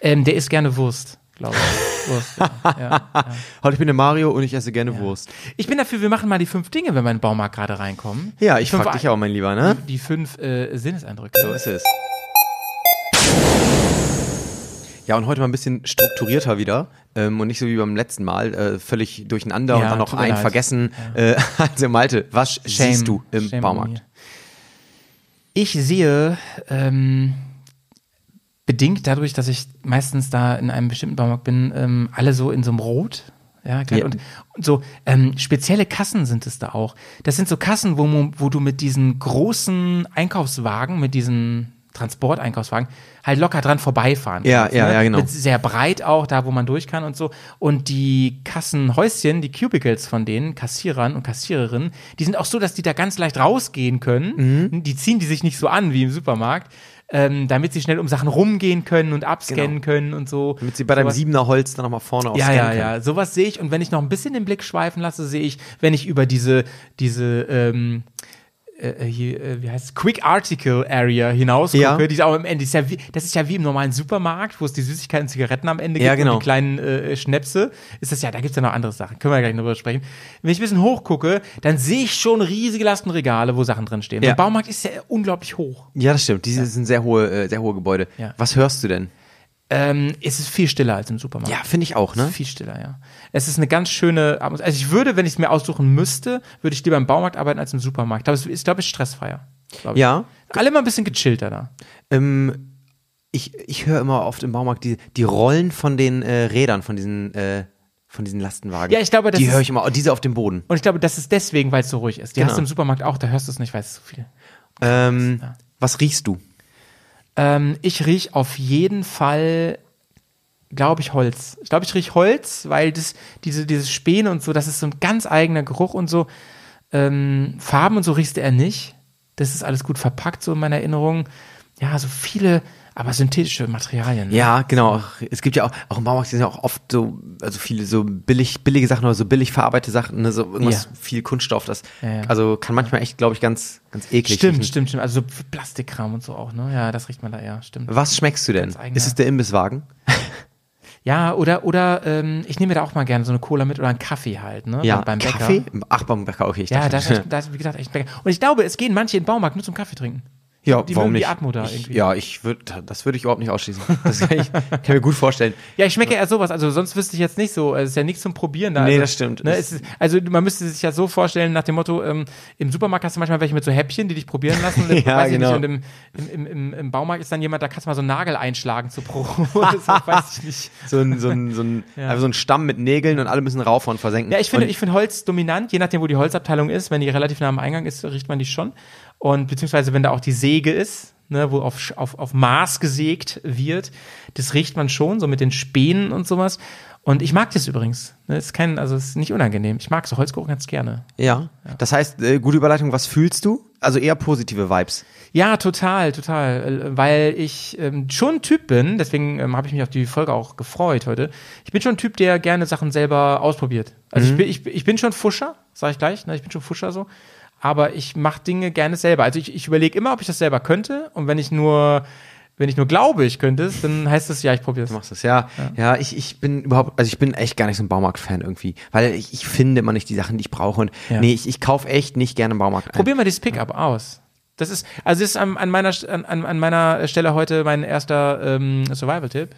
S3: Ähm, der isst gerne Wurst, glaube ich. Wurst. Ja. <laughs> Ja, ja.
S2: Heute ich bin der Mario und ich esse gerne Wurst.
S3: Ich bin dafür, wir machen mal die fünf Dinge, wenn wir in den Baumarkt gerade reinkommen.
S2: Ja, ich
S3: Fünf-
S2: frag dich auch, mein Lieber, ne?
S3: Die fünf äh, Sinneseindrücke.
S2: So ist es. Ja, und heute mal ein bisschen strukturierter wieder ähm, und nicht so wie beim letzten Mal, äh, völlig durcheinander
S3: Ja,
S2: und dann noch einen
S3: leid.
S2: vergessen. Äh, <laughs> also Malte, was
S3: Shame.
S2: siehst du im
S3: Shame
S2: Baumarkt?
S3: Ich sehe, ähm, bedingt dadurch, dass ich meistens da in einem bestimmten Baumarkt bin, ähm, alle so in so einem Rot. Ja, klar.
S2: Ja.
S3: Und, und so ähm, spezielle Kassen sind es da auch. Das sind so Kassen, wo, wo du mit diesen großen Einkaufswagen, mit diesen Transporteinkaufswagen, halt locker dran vorbeifahren
S2: Ja,
S3: kannst,
S2: ja,
S3: ne?
S2: ja, genau.
S3: Mit sehr breit auch, da wo man durch kann und so. Und die Kassenhäuschen, die Cubicles von denen, Kassierern und Kassiererinnen, die sind auch so, dass die da ganz leicht rausgehen können.
S2: Mhm.
S3: Die ziehen die sich nicht so an wie im Supermarkt, ähm, damit sie schnell um Sachen rumgehen können und abscannen können und so.
S2: Genau. Damit sie bei deinem Siebener Holz dann nochmal vorne aufs
S3: ja, ja, ja, sowas sehe ich. Und wenn ich noch ein bisschen den Blick schweifen lasse, sehe ich, wenn ich über diese, diese, ähm, äh, hier, äh, wie heißt es, Quick Article Area hinaus
S2: Ja.
S3: die ist auch am Ende, ist ja wie, das ist ja wie im normalen Supermarkt, wo es die Süßigkeiten und Zigaretten am Ende gibt
S2: Ja, genau.
S3: und die kleinen äh, Schnäpse, ist das ja, da gibt's ja noch andere Sachen, können wir ja gleich noch drüber sprechen. Wenn ich ein bisschen hochgucke, dann sehe ich schon riesige Lastenregale, wo Sachen drin stehen.
S2: Ja.
S3: Der Baumarkt ist ja unglaublich hoch.
S2: Ja, das stimmt. Diese sind sehr hohe, äh, sehr hohe Gebäude.
S3: Ja.
S2: Was hörst du denn?
S3: Ähm, es ist viel stiller als im Supermarkt.
S2: Ja, finde ich auch, ne?
S3: Viel stiller, ja. Es ist eine ganz schöne Atmosphäre. Also ich würde, wenn ich es mir aussuchen müsste, würde ich lieber im Baumarkt arbeiten als im Supermarkt. Ich glaube, es ist, glaube ich, stressfreier. Glaub ich.
S2: Ja.
S3: Alle immer ein bisschen gechillter da.
S2: Ähm, ich ich höre immer oft im Baumarkt die, die Rollen von den äh, Rädern, von diesen, äh, von diesen Lastenwagen.
S3: Ja, ich glaube, das
S2: Die
S3: ist-
S2: höre ich immer, diese auf dem Boden.
S3: Und ich glaube, das ist deswegen, weil es so ruhig ist. Die
S2: Genau.
S3: hast du im Supermarkt auch, da hörst du es nicht, weil es so viel.
S2: Ähm,
S3: Ja.
S2: Was riechst du?
S3: Ähm, ich riech auf jeden Fall, glaube ich, Holz. Ich glaube, ich riech Holz, weil das, diese, diese Späne und so, das ist so ein ganz eigener Geruch und so. Ähm, Farben und so riechst eher nicht. Das ist alles gut verpackt, so in meiner Erinnerung. Ja, so viele, aber synthetische Materialien. ne?
S2: Ja, genau. Es gibt ja auch, auch im Baumarkt sind ja auch oft so, also viele so billig, billige Sachen oder so billig verarbeitete Sachen, ne, so irgendwas
S3: Ja.
S2: viel Kunststoff, das,
S3: Ja, ja.
S2: also kann manchmal echt, glaube ich, ganz, ganz eklig
S3: Stimmt,
S2: riechen.
S3: stimmt, stimmt. Also so Plastikkram und so auch, ne? Ja, das riecht man da eher, stimmt.
S2: Was schmeckst du denn? Ist es der Imbisswagen? <laughs>
S3: Ja, oder, oder ähm, ich nehme mir da auch mal gerne so eine Cola mit oder einen Kaffee halt, ne?
S2: Ja,
S3: beim, Bäcker.
S2: Kaffee? Ach, beim Bäcker, okay. Ich
S3: Ja, da <laughs> ist, wie gesagt, echt ein Bäcker. Und ich glaube, es gehen manche in den Baumarkt nur zum Kaffee trinken.
S2: Ja,
S3: die
S2: warum
S3: mögen die
S2: nicht?
S3: Atmo da
S2: ich,
S3: irgendwie.
S2: Ja, ich würde, das würde ich überhaupt nicht ausschließen. Das kann ich, <laughs> kann mir gut vorstellen.
S3: Ja, ich schmecke eher sowas. Also sonst wüsste ich jetzt nicht so. Es ist ja nichts zum Probieren da.
S2: Nee,
S3: also,
S2: das stimmt.
S3: Ne, ist, also man müsste sich ja so vorstellen nach dem Motto: ähm, Im Supermarkt hast du manchmal welche mit so Häppchen, die dich probieren lassen. <laughs> Und
S2: Ja,
S3: weiß
S2: genau.
S3: Nicht, und im, im, im, im, Baumarkt ist dann jemand, da kannst du mal so einen Nagel einschlagen zur Probe. <laughs> das weiß ich nicht.
S2: So ein, so ein, so ein,
S3: Ja.
S2: einfach so ein Stamm mit Nägeln und alle müssen rauf und versenken.
S3: Ja, ich finde,
S2: und,
S3: ich finde Holz dominant, je nachdem, wo die Holzabteilung ist. Wenn die relativ nah am Eingang ist, riecht man die schon. Und beziehungsweise, wenn da auch die Säge ist, ne, wo auf, auf, auf Maß gesägt wird, das riecht man schon, so mit den Spänen und sowas. Und ich mag das übrigens. Ne, ist kein, also ist nicht unangenehm. Ich mag so Holzgeruch ganz gerne.
S2: ja. Das heißt, äh, gute Überleitung, was fühlst du? Also eher positive Vibes.
S3: Ja, total, total. Weil ich ähm, schon ein Typ bin, deswegen ähm, habe ich mich auf die Folge auch gefreut heute. Ich bin schon ein Typ, der gerne Sachen selber ausprobiert. Also ich, bin, ich, ich bin schon Fuscher, sage ich gleich, ne? ich bin schon Fuscher so. Aber ich mache Dinge gerne selber. Also ich, ich überlege immer, ob ich das selber könnte. Und wenn ich nur, wenn ich nur glaube, ich könnte es, dann heißt es ja, ich probiere es.
S2: Du machst das, ja. Ja, ich, ich bin überhaupt, also ich bin echt gar nicht so ein Baumarkt-Fan irgendwie. Weil ich, ich finde immer nicht die Sachen, die ich brauche. Und
S3: Ja.
S2: nee, ich, ich kaufe echt nicht gerne im Baumarkt ein.
S3: Probier mal dieses Pickup aus. Das ist, also das ist an, an, meiner, an, an meiner Stelle heute mein erster ähm, Survival-Tipp.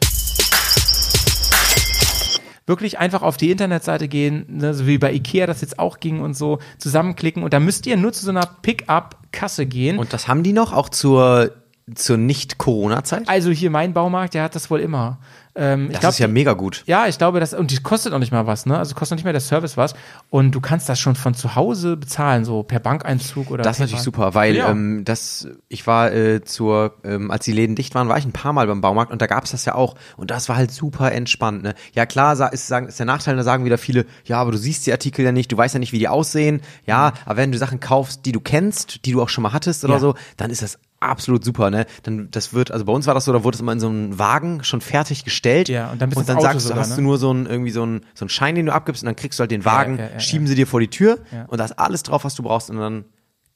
S3: Wirklich einfach auf die Internetseite gehen, ne, so wie bei Ikea das jetzt auch ging und so, zusammenklicken und da müsst ihr nur zu so einer Pickup-Kasse gehen.
S2: Und das haben die noch, auch zur, zur Nicht-Corona-Zeit?
S3: also hier mein Baumarkt, der hat das wohl immer. Ähm,
S2: Das
S3: glaub,
S2: ist ja mega gut.
S3: Ja, ich glaube, das, und die kostet auch nicht mal was, ne? Also kostet nicht mehr der Service was. Und du kannst das schon von zu Hause bezahlen, so per Bankeinzug oder
S2: Das ist natürlich super, weil
S3: Ja.
S2: ähm, das, ich war äh, zur, ähm, als die Läden dicht waren, war ich ein paar Mal beim Baumarkt und da gab es das ja auch und das war halt super entspannt. Ne? Ja klar, ist, sagen, ist der Nachteil, da sagen wieder viele, ja, aber du siehst die Artikel ja nicht, du weißt ja nicht, wie die aussehen. Ja, aber wenn du Sachen kaufst, die du kennst, die du auch schon mal hattest oder
S3: Ja.
S2: so, dann ist das absolut super, ne? Dann das wird, also bei uns war das so, da wurde es immer in so einen Wagen schon fertig gestellt.
S3: Ja, und dann
S2: und dann sagst du,
S3: sogar,
S2: hast
S3: ne?
S2: du nur so einen irgendwie so einen so einen Schein, den du abgibst und dann kriegst du halt den Wagen,
S3: ja, ja, ja.
S2: schieben sie dir vor die Tür
S3: Ja.
S2: und da ist alles drauf, was du brauchst und dann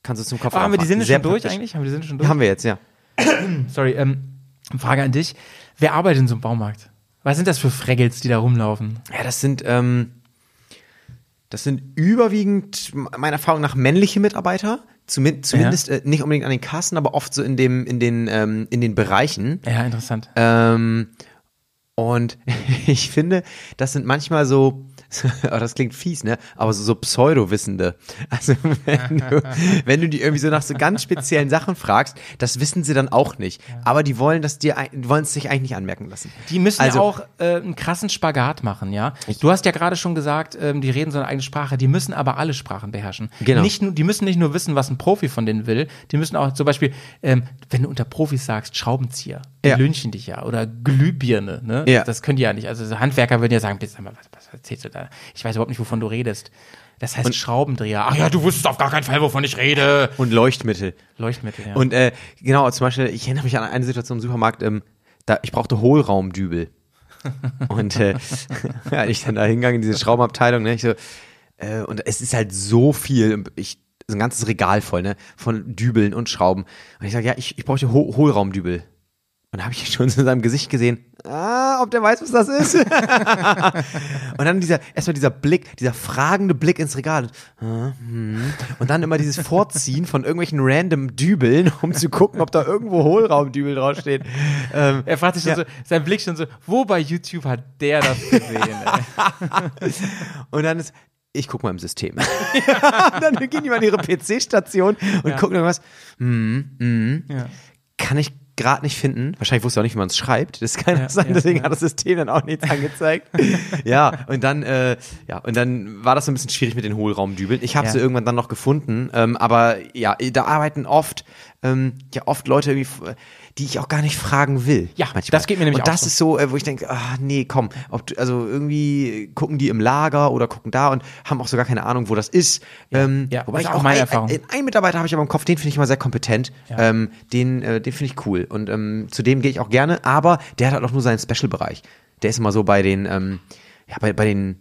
S2: kannst du zum Kopf
S3: Oh, haben wir die Sinne schon durch eigentlich? Haben wir die Sinne schon durch?
S2: Haben wir jetzt, ja. <clears throat>
S3: Sorry, ähm, Frage an dich. Wer arbeitet in so einem Baumarkt? Was sind das für Fraggles, die da rumlaufen?
S2: Ja, das sind, ähm, das sind überwiegend meiner Erfahrung nach männliche Mitarbeiter. Zumin zumindest äh, nicht unbedingt an den Kassen, aber oft so in dem, in den, ähm, in den Bereichen.
S3: Ja, interessant.
S2: Ähm, und <laughs> ich finde, das sind manchmal so, <laughs> oh, das klingt fies, ne? Aber so, so Pseudo-Wissende. Also wenn du, <laughs> wenn du die irgendwie so nach so ganz speziellen Sachen fragst, das wissen sie dann auch nicht. Aber die wollen das dir, wollen es sich eigentlich nicht anmerken lassen.
S3: Die müssen
S2: Also-
S3: auch äh, einen krassen Spagat machen, ja. Du hast ja gerade schon gesagt, ähm, die reden so eine eigene Sprache, die müssen aber alle Sprachen beherrschen.
S2: Genau.
S3: Nicht nur, die müssen nicht nur wissen, was ein Profi von denen will, die müssen auch zum Beispiel, ähm, wenn du unter Profis sagst, Schraubenzieher, die
S2: Ja.
S3: lünchen dich ja, oder Glühbirne, ne?
S2: Ja.
S3: Das können die ja nicht. Also so Handwerker würden ja sagen, bitte sag mal, was, was erzählst du da? Ich weiß überhaupt nicht, wovon du redest. Das heißt Schraubendreher. Ach ja, du wusstest auf gar keinen Fall, wovon ich rede.
S2: Und Leuchtmittel.
S3: Leuchtmittel, ja.
S2: Und äh, genau, zum Beispiel, ich erinnere mich an eine Situation im Supermarkt, ähm, da, ich brauchte Hohlraumdübel. <laughs> und äh, <laughs> ja, ich dann da hingegangen in diese Schraubenabteilung, ne, ich so, äh, und es ist halt so viel, ich, so ein ganzes Regal voll, ne, von Dübeln und Schrauben. Und ich sage, ja, ich, ich brauche Ho Hohlraumdübel. Und da habe ich schon so <laughs> in seinem Gesicht gesehen, ah, ob der weiß, was das ist. <laughs> und dann dieser, erstmal dieser Blick, dieser fragende Blick ins Regal. Ah, hm. Und dann immer dieses Vorziehen von irgendwelchen random Dübeln, um zu gucken, ob da irgendwo Hohlraumdübel draufsteht. Ähm,
S3: er fragt sich schon
S2: Ja.
S3: so, sein Blick schon so, wo bei YouTube hat der das gesehen? <laughs>
S2: und dann ist, ich guck mal im System. dann gehen die mal in ihre PC-Station und
S3: Ja.
S2: gucken irgendwas. Hm, hm.
S3: Ja.
S2: Kann ich gerade nicht finden. Wahrscheinlich wusste er auch nicht, wie man es schreibt. Das kann
S3: Ja,
S2: sein,
S3: ja,
S2: deswegen
S3: ja.
S2: hat das System dann auch nichts angezeigt. <laughs> ja, und dann, äh, ja, und dann war das so ein bisschen schwierig mit den Hohlraumdübeln. Ich habe sie irgendwann dann noch gefunden, ähm, aber ja, da arbeiten oft, ähm, ja, oft Leute irgendwie, f- die ich auch gar nicht fragen will.
S3: Ja, das geht mir nämlich
S2: Und
S3: auch
S2: das
S3: so.
S2: ist so, äh, wo ich denke, ah, nee, komm, ob du, also irgendwie gucken die im Lager oder gucken da und haben auch so gar keine Ahnung, wo das ist. ähm,
S3: ja,
S2: wobei ich
S3: auch
S2: auch
S3: meine
S2: ein,
S3: Erfahrung.
S2: Ein, einen Mitarbeiter habe ich aber im Kopf, den finde ich immer sehr kompetent.
S3: Ja.
S2: Ähm, den äh, den finde ich cool. Und ähm, zu dem gehe ich auch gerne, aber der hat halt auch nur seinen Special-Bereich. Der ist immer so bei den, ähm, ja, bei, bei den,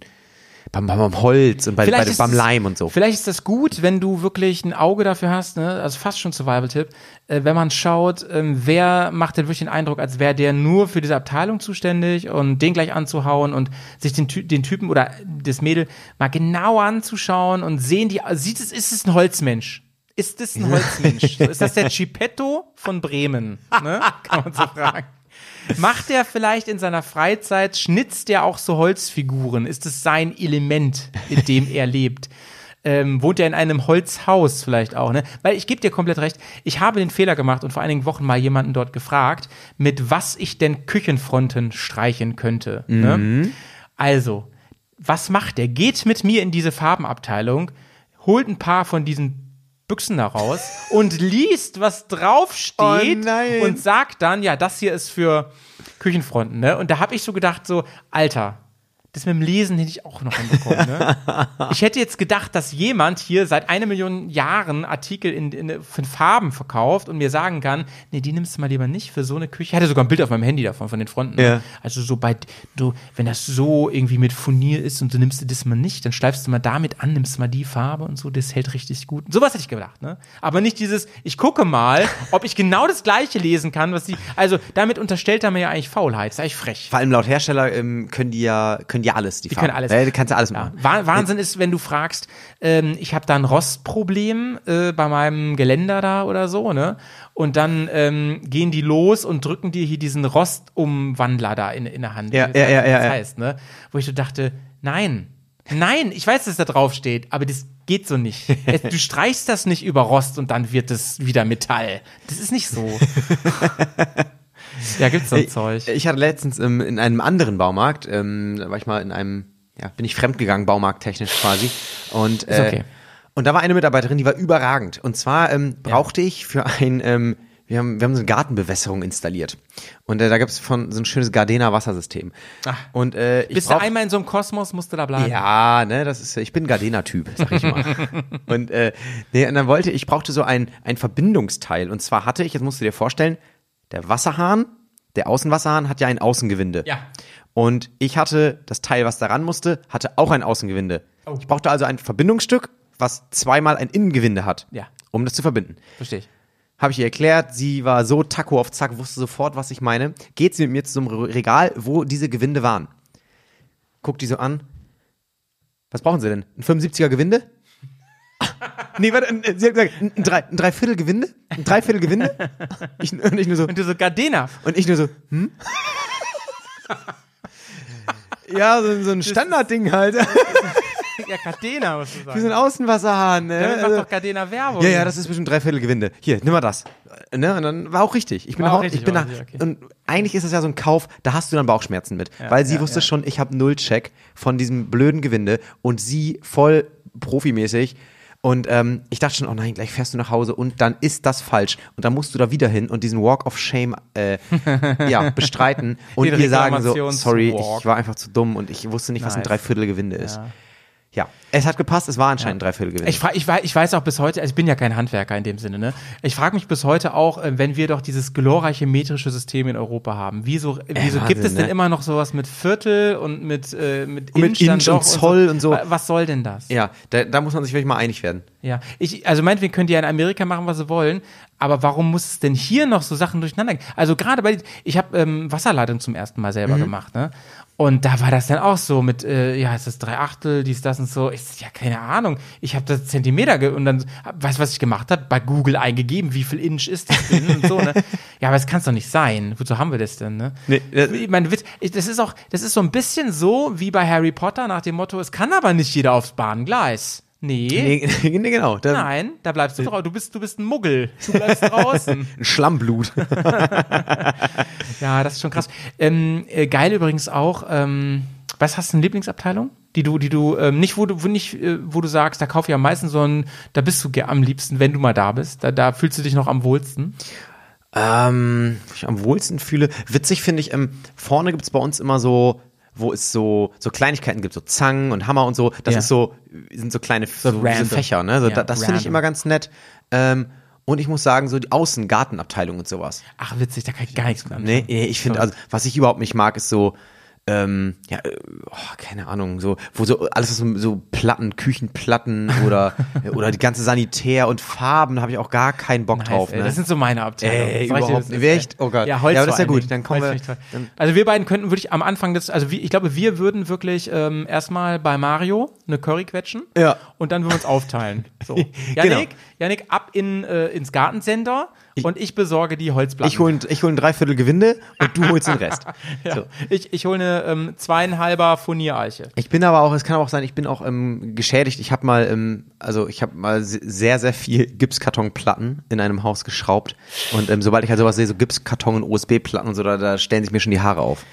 S2: beim, beim Holz und bei, bei,
S3: ist
S2: beim Leim und so.
S3: Vielleicht ist das gut, wenn du wirklich ein Auge dafür hast, ne? also fast schon Survival-Tipp, äh, wenn man schaut, ähm, wer macht denn wirklich den Eindruck, als wäre der nur für diese Abteilung zuständig und den gleich anzuhauen und sich den, den Typen oder das Mädel mal genau anzuschauen und sehen die, sieht es, ist es ein Holzmensch? Ist es ein <laughs> Holzmensch? So, ist das der Geppetto von Bremen? Ne? <laughs> Kann man so fragen. Macht er vielleicht in seiner Freizeit, schnitzt er auch so Holzfiguren? Ist es sein Element, in dem er lebt? Ähm, wohnt er in einem Holzhaus vielleicht auch, ne? Weil ich gebe dir komplett recht, ich habe den Fehler gemacht und vor einigen Wochen mal jemanden dort gefragt, mit was ich denn Küchenfronten streichen könnte. Ne? Also, was macht er? Geht mit mir in diese Farbenabteilung, holt ein paar von diesen Büchsen da raus und liest, was draufsteht
S2: Oh
S3: und sagt dann, ja, das hier ist für Küchenfronten, ne? Und da habe ich so gedacht, so, Alter, das mit dem Lesen hätte ich auch noch hinbekommen, ne? <laughs> Ich hätte jetzt gedacht, dass jemand hier seit einer Million Jahren Artikel in, in, von Farben verkauft und mir sagen kann, nee, die nimmst du mal lieber nicht für so eine Küche. Ich hatte sogar ein Bild auf meinem Handy davon, von den Fronten. ne?
S2: Ja.
S3: Also so bei, du, wenn das so irgendwie mit Furnier ist und du nimmst du das mal nicht, dann schleifst du mal damit an, nimmst mal die Farbe und so, das hält richtig gut. Sowas hätte ich gedacht, ne? Aber nicht dieses, ich gucke mal, <laughs> ob ich genau das Gleiche lesen kann, was die, also damit unterstellt er mir ja eigentlich Faulheit, ist eigentlich frech.
S2: Vor allem laut Hersteller ähm, können die ja, können die alles, die,
S3: Die
S2: Farben.
S3: können alles.
S2: Ja, die kannst du alles
S3: Ja.
S2: machen.
S3: Wah- Wahnsinn ist, wenn du fragst, ähm, ich habe da ein Rostproblem äh, bei meinem Geländer da oder so, ne? Und dann ähm, gehen die los und drücken dir hier diesen Rostumwandler da in, in der Hand.
S2: Ja, ja, ja, ja,
S3: das
S2: ja.
S3: heißt, ne? Wo ich so dachte, nein, nein, ich weiß, dass da drauf steht, aber das geht so nicht. Du streichst das nicht über Rost und dann wird es wieder Metall. Das ist nicht so. <laughs> ja, gibt's so ein Zeug.
S2: Ich hatte letztens ähm, in einem anderen Baumarkt, ähm, da war ich mal in einem, ja, bin ich fremdgegangen, baumarkttechnisch quasi. Und, äh,
S3: okay.
S2: und da war eine Mitarbeiterin, die war überragend. Und zwar ähm, brauchte ich für ein, ähm, wir haben, wir haben so eine Gartenbewässerung installiert. Und äh, da gibt's von so ein schönes Gardena Wassersystem.
S3: Ach.
S2: Und äh, ich
S3: Bist du
S2: brauch-
S3: einmal in so einem Kosmos, musst du da bleiben.
S2: ja, ne, das ist, ich bin Gardena-Typ, sag ich mal. <laughs> und, äh, nee, und dann wollte ich, brauchte so ein, ein Verbindungsteil. Und zwar hatte ich, jetzt musst du dir vorstellen, der Wasserhahn, der Außenwasserhahn hat ja ein Außengewinde.
S3: Ja.
S2: Und ich hatte, das Teil, was daran musste, hatte auch ein Außengewinde.
S3: Oh.
S2: Ich brauchte also ein Verbindungsstück, was zweimal ein Innengewinde hat.
S3: Ja.
S2: um das zu verbinden.
S3: Verstehe ich.
S2: Habe ich ihr erklärt, sie war so Taco auf Zack, wusste sofort, was ich meine. Geht sie mit mir zu so einem Regal, wo diese Gewinde waren. Guckt die so an. Was brauchen sie denn? Ein 75er Gewinde? Nee, warte, ein- sie hat gesagt, ein, ein, Drei, ein Dreiviertel Gewinde? Ein Dreiviertel Gewinde? <laughs> Ich, und ich nur so,
S3: Und du so, Gardena.
S2: und ich nur so, hm? <laughs> ja, so, so ein Standardding halt. <laughs>
S3: Ja, Gardena, musst du
S2: Wie so
S3: sagen.
S2: ein Außenwasserhahn, ne?
S3: Damit macht
S2: Also-
S3: doch Gardena Werbung.
S2: Ja, ja, das ist bestimmt Dreiviertel Gewinde. Hier, nimm mal das. Ne? Und dann war auch richtig. Ich bin
S3: auch
S2: auch,
S3: richtig,
S2: ich bin da,
S3: okay.
S2: und eigentlich ist es ja so ein Kauf, da hast du dann Bauchschmerzen mit, weil sie
S3: ja,
S2: wusste
S3: ja.
S2: schon, ich habe Nullcheck von diesem blöden Gewinde und sie voll profimäßig. Und ähm, ich dachte schon, oh nein, gleich fährst du nach Hause und dann ist das falsch. Und dann musst du da wieder hin und diesen Walk of Shame äh, ja, <laughs> bestreiten und ihr sagen so, sorry, ich war einfach zu dumm und ich wusste nicht, was ein
S3: Nice.
S2: Dreiviertel Gewinde ist.
S3: Ja.
S2: Ja, es hat gepasst, es war anscheinend ein Dreiviertel Gewinde.
S3: Ich, fra- ich, weiß, ich weiß auch bis heute, also ich bin ja kein Handwerker in dem Sinne, ne? Ich frage mich bis heute auch, äh, wenn wir doch dieses glorreiche metrische System in Europa haben, wieso, wieso
S2: Wahnsinn,
S3: gibt es denn
S2: ne?
S3: immer noch sowas mit Viertel und mit, äh, mit
S2: Und mit
S3: Inch, dann
S2: Inch und Zoll und so.
S3: Wa- Was soll denn das?
S2: ja, da, da muss man sich wirklich mal einig werden.
S3: Ja, ich, also meinetwegen könnt ihr in Amerika machen, was sie wollen, aber warum muss es denn hier noch so Sachen durcheinander gehen? Also gerade bei, ich habe ähm, Wasserleitung zum ersten Mal selber
S2: Mhm.
S3: gemacht, ne? Und da war das dann auch so mit, äh, ja, ist das drei Achtel, dies, das und so. Ich, ja, keine Ahnung. Ich habe das Zentimeter ge und dann, weißt du, was ich gemacht habe? Bei Google eingegeben, wie viel Inch ist das denn und so, ne? <laughs> Ja, aber das kann es doch nicht sein. Wozu haben wir das denn, ne?
S2: Nee, das-
S3: ich meine, Witz, das ist auch, das ist so ein bisschen so wie bei Harry Potter nach dem Motto, es kann aber nicht jeder aufs Bahngleis. Nee.
S2: Nee, <laughs> nee genau. Da,
S3: Nein, da bleibst du draußen. Du bist, du bist ein Muggel. Du bleibst draußen. <laughs>
S2: Ein Schlammblut. <laughs>
S3: Ja, das ist schon krass. Ähm, äh, geil übrigens auch, ähm, was hast du eine Lieblingsabteilung? Die du, die du, ähm, nicht, wo du, wo nicht, äh, wo du sagst, da kauf ich am meisten, sondern da bist du am liebsten, wenn du mal da bist. Da, da fühlst du dich noch am wohlsten.
S2: ähm, wo ich am wohlsten fühle. Witzig finde ich, ähm, vorne gibt's bei uns immer so, wo es so, so Kleinigkeiten gibt, so Zangen und Hammer und so. Das
S3: Ja.
S2: ist so, sind so kleine so,
S3: random.
S2: Fächer, ne? So,
S3: Ja,
S2: da, das finde ich immer ganz nett. Ähm, und ich muss sagen, so die Außengartenabteilung und sowas.
S3: Ach, witzig, da kann ich gar nichts mit
S2: Nee, nee, ich finde, also, was ich überhaupt nicht mag, ist so, ähm, ja, äh, oh, keine Ahnung, so, wo so alles so, so Platten, Küchenplatten <laughs> oder, oder die ganze Sanitär und Farben, da habe ich auch gar keinen Bock
S3: Nice,
S2: drauf.
S3: ey,
S2: Ne?
S3: Das sind so meine Abteilungen.
S2: Ey,
S3: Sag ich
S2: überhaupt nicht. Echt? Oh Gott.
S3: Ja, Holz
S2: Ja, aber das ist ja gut, dann kommen
S3: Holz
S2: wir-
S3: ich
S2: dann-
S3: Also wir beiden könnten wirklich am Anfang des, also wir, ich glaube, wir würden wirklich ähm, erstmal bei Mario eine Curry quetschen.
S2: Ja.
S3: Und dann würden wir uns aufteilen. So. <laughs>
S2: Genau.
S3: Janik, Janik ab in, äh, ins Gartencenter und ich besorge die Holzplatten.
S2: Ich hole ich hol ein Dreiviertel Gewinde und du holst den Rest. <laughs>
S3: ja.
S2: so.
S3: ich, ich hole eine ähm, zweieinhalber Furniereiche.
S2: Ich bin aber auch, es kann aber auch sein, ich bin auch ähm, geschädigt. Ich habe mal, ähm, also ich habe mal se- sehr, sehr viel Gipskartonplatten in einem Haus geschraubt. Und ähm, sobald ich halt sowas sehe, so Gipskarton und USB-Platten und so, da, da stellen sich mir schon die Haare auf.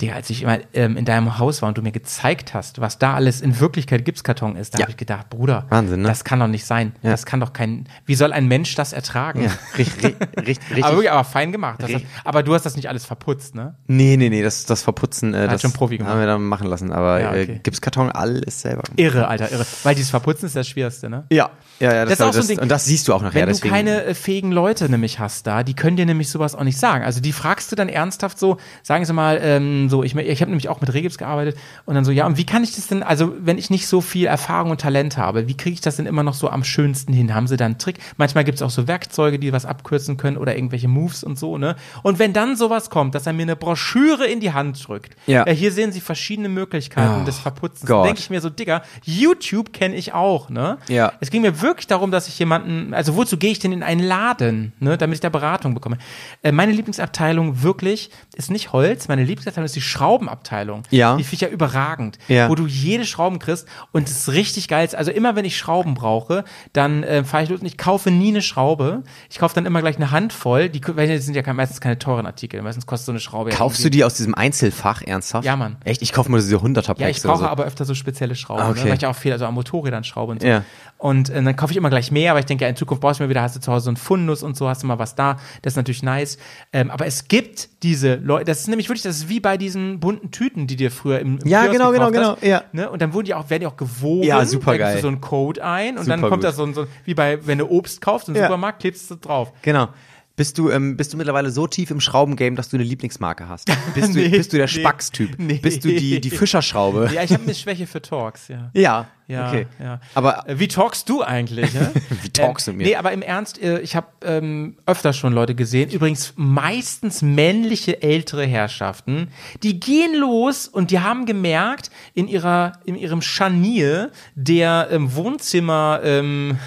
S3: Digga, als ich immer ähm, in deinem Haus war und du mir gezeigt hast, was da alles in Wirklichkeit Gipskarton ist, da
S2: Ja.
S3: habe ich gedacht, Bruder,
S2: Wahnsinn, ne?
S3: das kann doch nicht sein.
S2: Ja.
S3: Das kann doch kein, wie soll ein Mensch das ertragen?
S2: Ja, richtig, richtig, <laughs> richtig.
S3: Aber, aber fein gemacht. Das aber du hast das nicht alles verputzt, ne?
S2: Nee, nee, nee, das, das Verputzen, äh, das
S3: schon Profi gemacht.
S2: haben wir dann machen lassen. Aber
S3: Ja, okay.
S2: äh, Gipskarton, alles selber.
S3: Irre, Alter, irre. Weil dieses Verputzen ist das Schwierigste, ne?
S2: Ja, ja, ja, das,
S3: Das ist auch so ein Ding.
S2: Und das siehst du auch nachher.
S3: Wenn du
S2: deswegen,
S3: keine äh, fähigen Leute nämlich hast da, die können dir nämlich sowas auch nicht sagen. Also die fragst du dann ernsthaft so, sagen sie mal, ähm, so, ich, ich habe nämlich auch mit Regips gearbeitet und dann so, ja, und wie kann ich das denn, also wenn ich nicht so viel Erfahrung und Talent habe, wie kriege ich das denn immer noch so am schönsten hin? Haben sie da einen Trick? Manchmal gibt es auch so Werkzeuge, die was abkürzen können oder irgendwelche Moves und so, ne? Und wenn dann sowas kommt, dass er mir eine Broschüre in die Hand drückt,
S2: Ja.
S3: hier sehen sie verschiedene Möglichkeiten
S2: Oh,
S3: des Verputzens, denke ich mir so, Digga, YouTube kenne ich auch, ne?
S2: Ja.
S3: Es ging mir wirklich darum, dass ich jemanden, also wozu gehe ich denn in einen Laden, ne, damit ich da Beratung bekomme? Äh, meine Lieblingsabteilung wirklich ist nicht Holz, meine Lieblingsabteilung ist die Schraubenabteilung.
S2: Ja.
S3: Die finde ich ja überragend,
S2: Ja.
S3: wo du jede Schrauben kriegst und es ist richtig geil. Also immer wenn ich Schrauben brauche, dann äh, fahre ich los und ich kaufe nie eine Schraube. Ich kaufe dann immer gleich eine Handvoll. Die, das sind ja kein- meistens keine teuren Artikel. Meistens kostet so eine Schraube. ja
S2: Kaufst du
S3: irgendwie-
S2: die aus diesem Einzelfach ernsthaft?
S3: Ja, Mann.
S2: Echt? Ich kaufe mir diese 100er
S3: Ja, ich
S2: Packs
S3: brauche
S2: so.
S3: aber öfter so spezielle Schrauben,
S2: Ah, okay.
S3: ne? weil ich auch viel, also am Motorrädern schraube und so.
S2: Ja.
S3: Und äh, dann kaufe ich immer gleich mehr, aber ich denke, ja, in Zukunft brauchst du mir wieder, hast du zu Hause so einen Fundus und so, hast du mal was da. Das ist natürlich nice. Ähm, aber es gibt diese Leute, das ist nämlich wirklich, das ist wie bei diesen bunten Tüten, die dir früher im, im
S2: Ja,
S3: Kiosk
S2: genau, genau, genau, ja.
S3: Ne? Und dann wurden die auch, werden die auch gewogen.
S2: Ja,
S3: gibst du so einen Code ein und dann
S2: Super
S3: kommt
S2: gut.
S3: da so ein, so, wie bei, wenn du Obst kaufst im
S2: Ja.
S3: Supermarkt, klebst du drauf.
S2: Genau. Bist du, ähm, bist du mittlerweile so tief im Schraubengame, dass du eine Lieblingsmarke hast? <laughs> Bist du,
S3: Nee,
S2: bist du der
S3: nee,
S2: Spax-Typ?
S3: nee.
S2: Bist du die, die Fischerschraube?
S3: Ja, ich habe eine Schwäche für Talks, ja.
S2: Ja,
S3: Ja,
S2: okay.
S3: ja.
S2: Aber
S3: Äh, Wie talkst du eigentlich? Ne? <laughs>
S2: Wie talkst du mit mir?
S3: Nee, aber im Ernst, äh, ich habe ähm, öfter schon Leute gesehen, übrigens meistens männliche ältere Herrschaften, die gehen los und die haben gemerkt, in ihrer in ihrem Scharnier der ähm, Wohnzimmer ähm,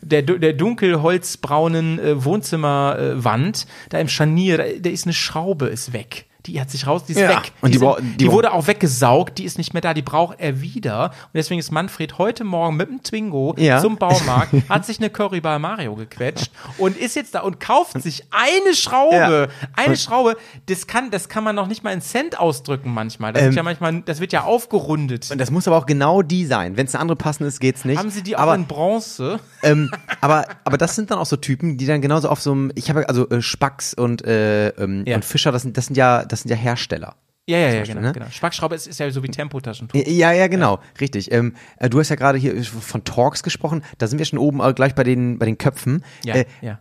S3: der, der dunkelholzbraunen äh, Wohnzimmerwand, da im Scharnier, da, da ist eine Schraube, ist weg. Die hat sich raus, die ist
S2: Ja,
S3: weg.
S2: und die
S3: sind-
S2: brau-
S3: die,
S2: die
S3: wurde auch weggesaugt, die ist nicht mehr da, die braucht er wieder. Und deswegen ist Manfred heute Morgen mit dem Twingo
S2: Ja.
S3: zum Baumarkt, <laughs> hat sich eine Curry bei Mario gequetscht und ist jetzt da und kauft sich eine Schraube. Eine Schraube, das kann, das kann man noch nicht mal in Cent ausdrücken manchmal. Das
S2: Ähm.
S3: wird ja manchmal, das wird ja aufgerundet.
S2: Und das muss aber auch genau die sein. Wenn es eine andere passende ist, geht's nicht.
S3: Haben sie die auch
S2: aber,
S3: in Bronze?
S2: ähm, aber, aber das sind dann auch so Typen, die dann genauso auf so einem, ich habe also äh, Spacks und, äh, ähm,
S3: Ja.
S2: und Fischer, das sind, das sind ja, das sind ja Hersteller.
S3: Ja, ja, ja, genau,
S2: ne?
S3: genau. Spackschraube ist, ist ja so wie Tempotaschentuch.
S2: Ja, ja, genau, richtig. Ähm, äh, du hast ja gerade hier von Talks gesprochen. Da sind wir schon oben äh, gleich bei den, bei den Köpfen.
S3: Ja,
S2: äh,
S3: ja.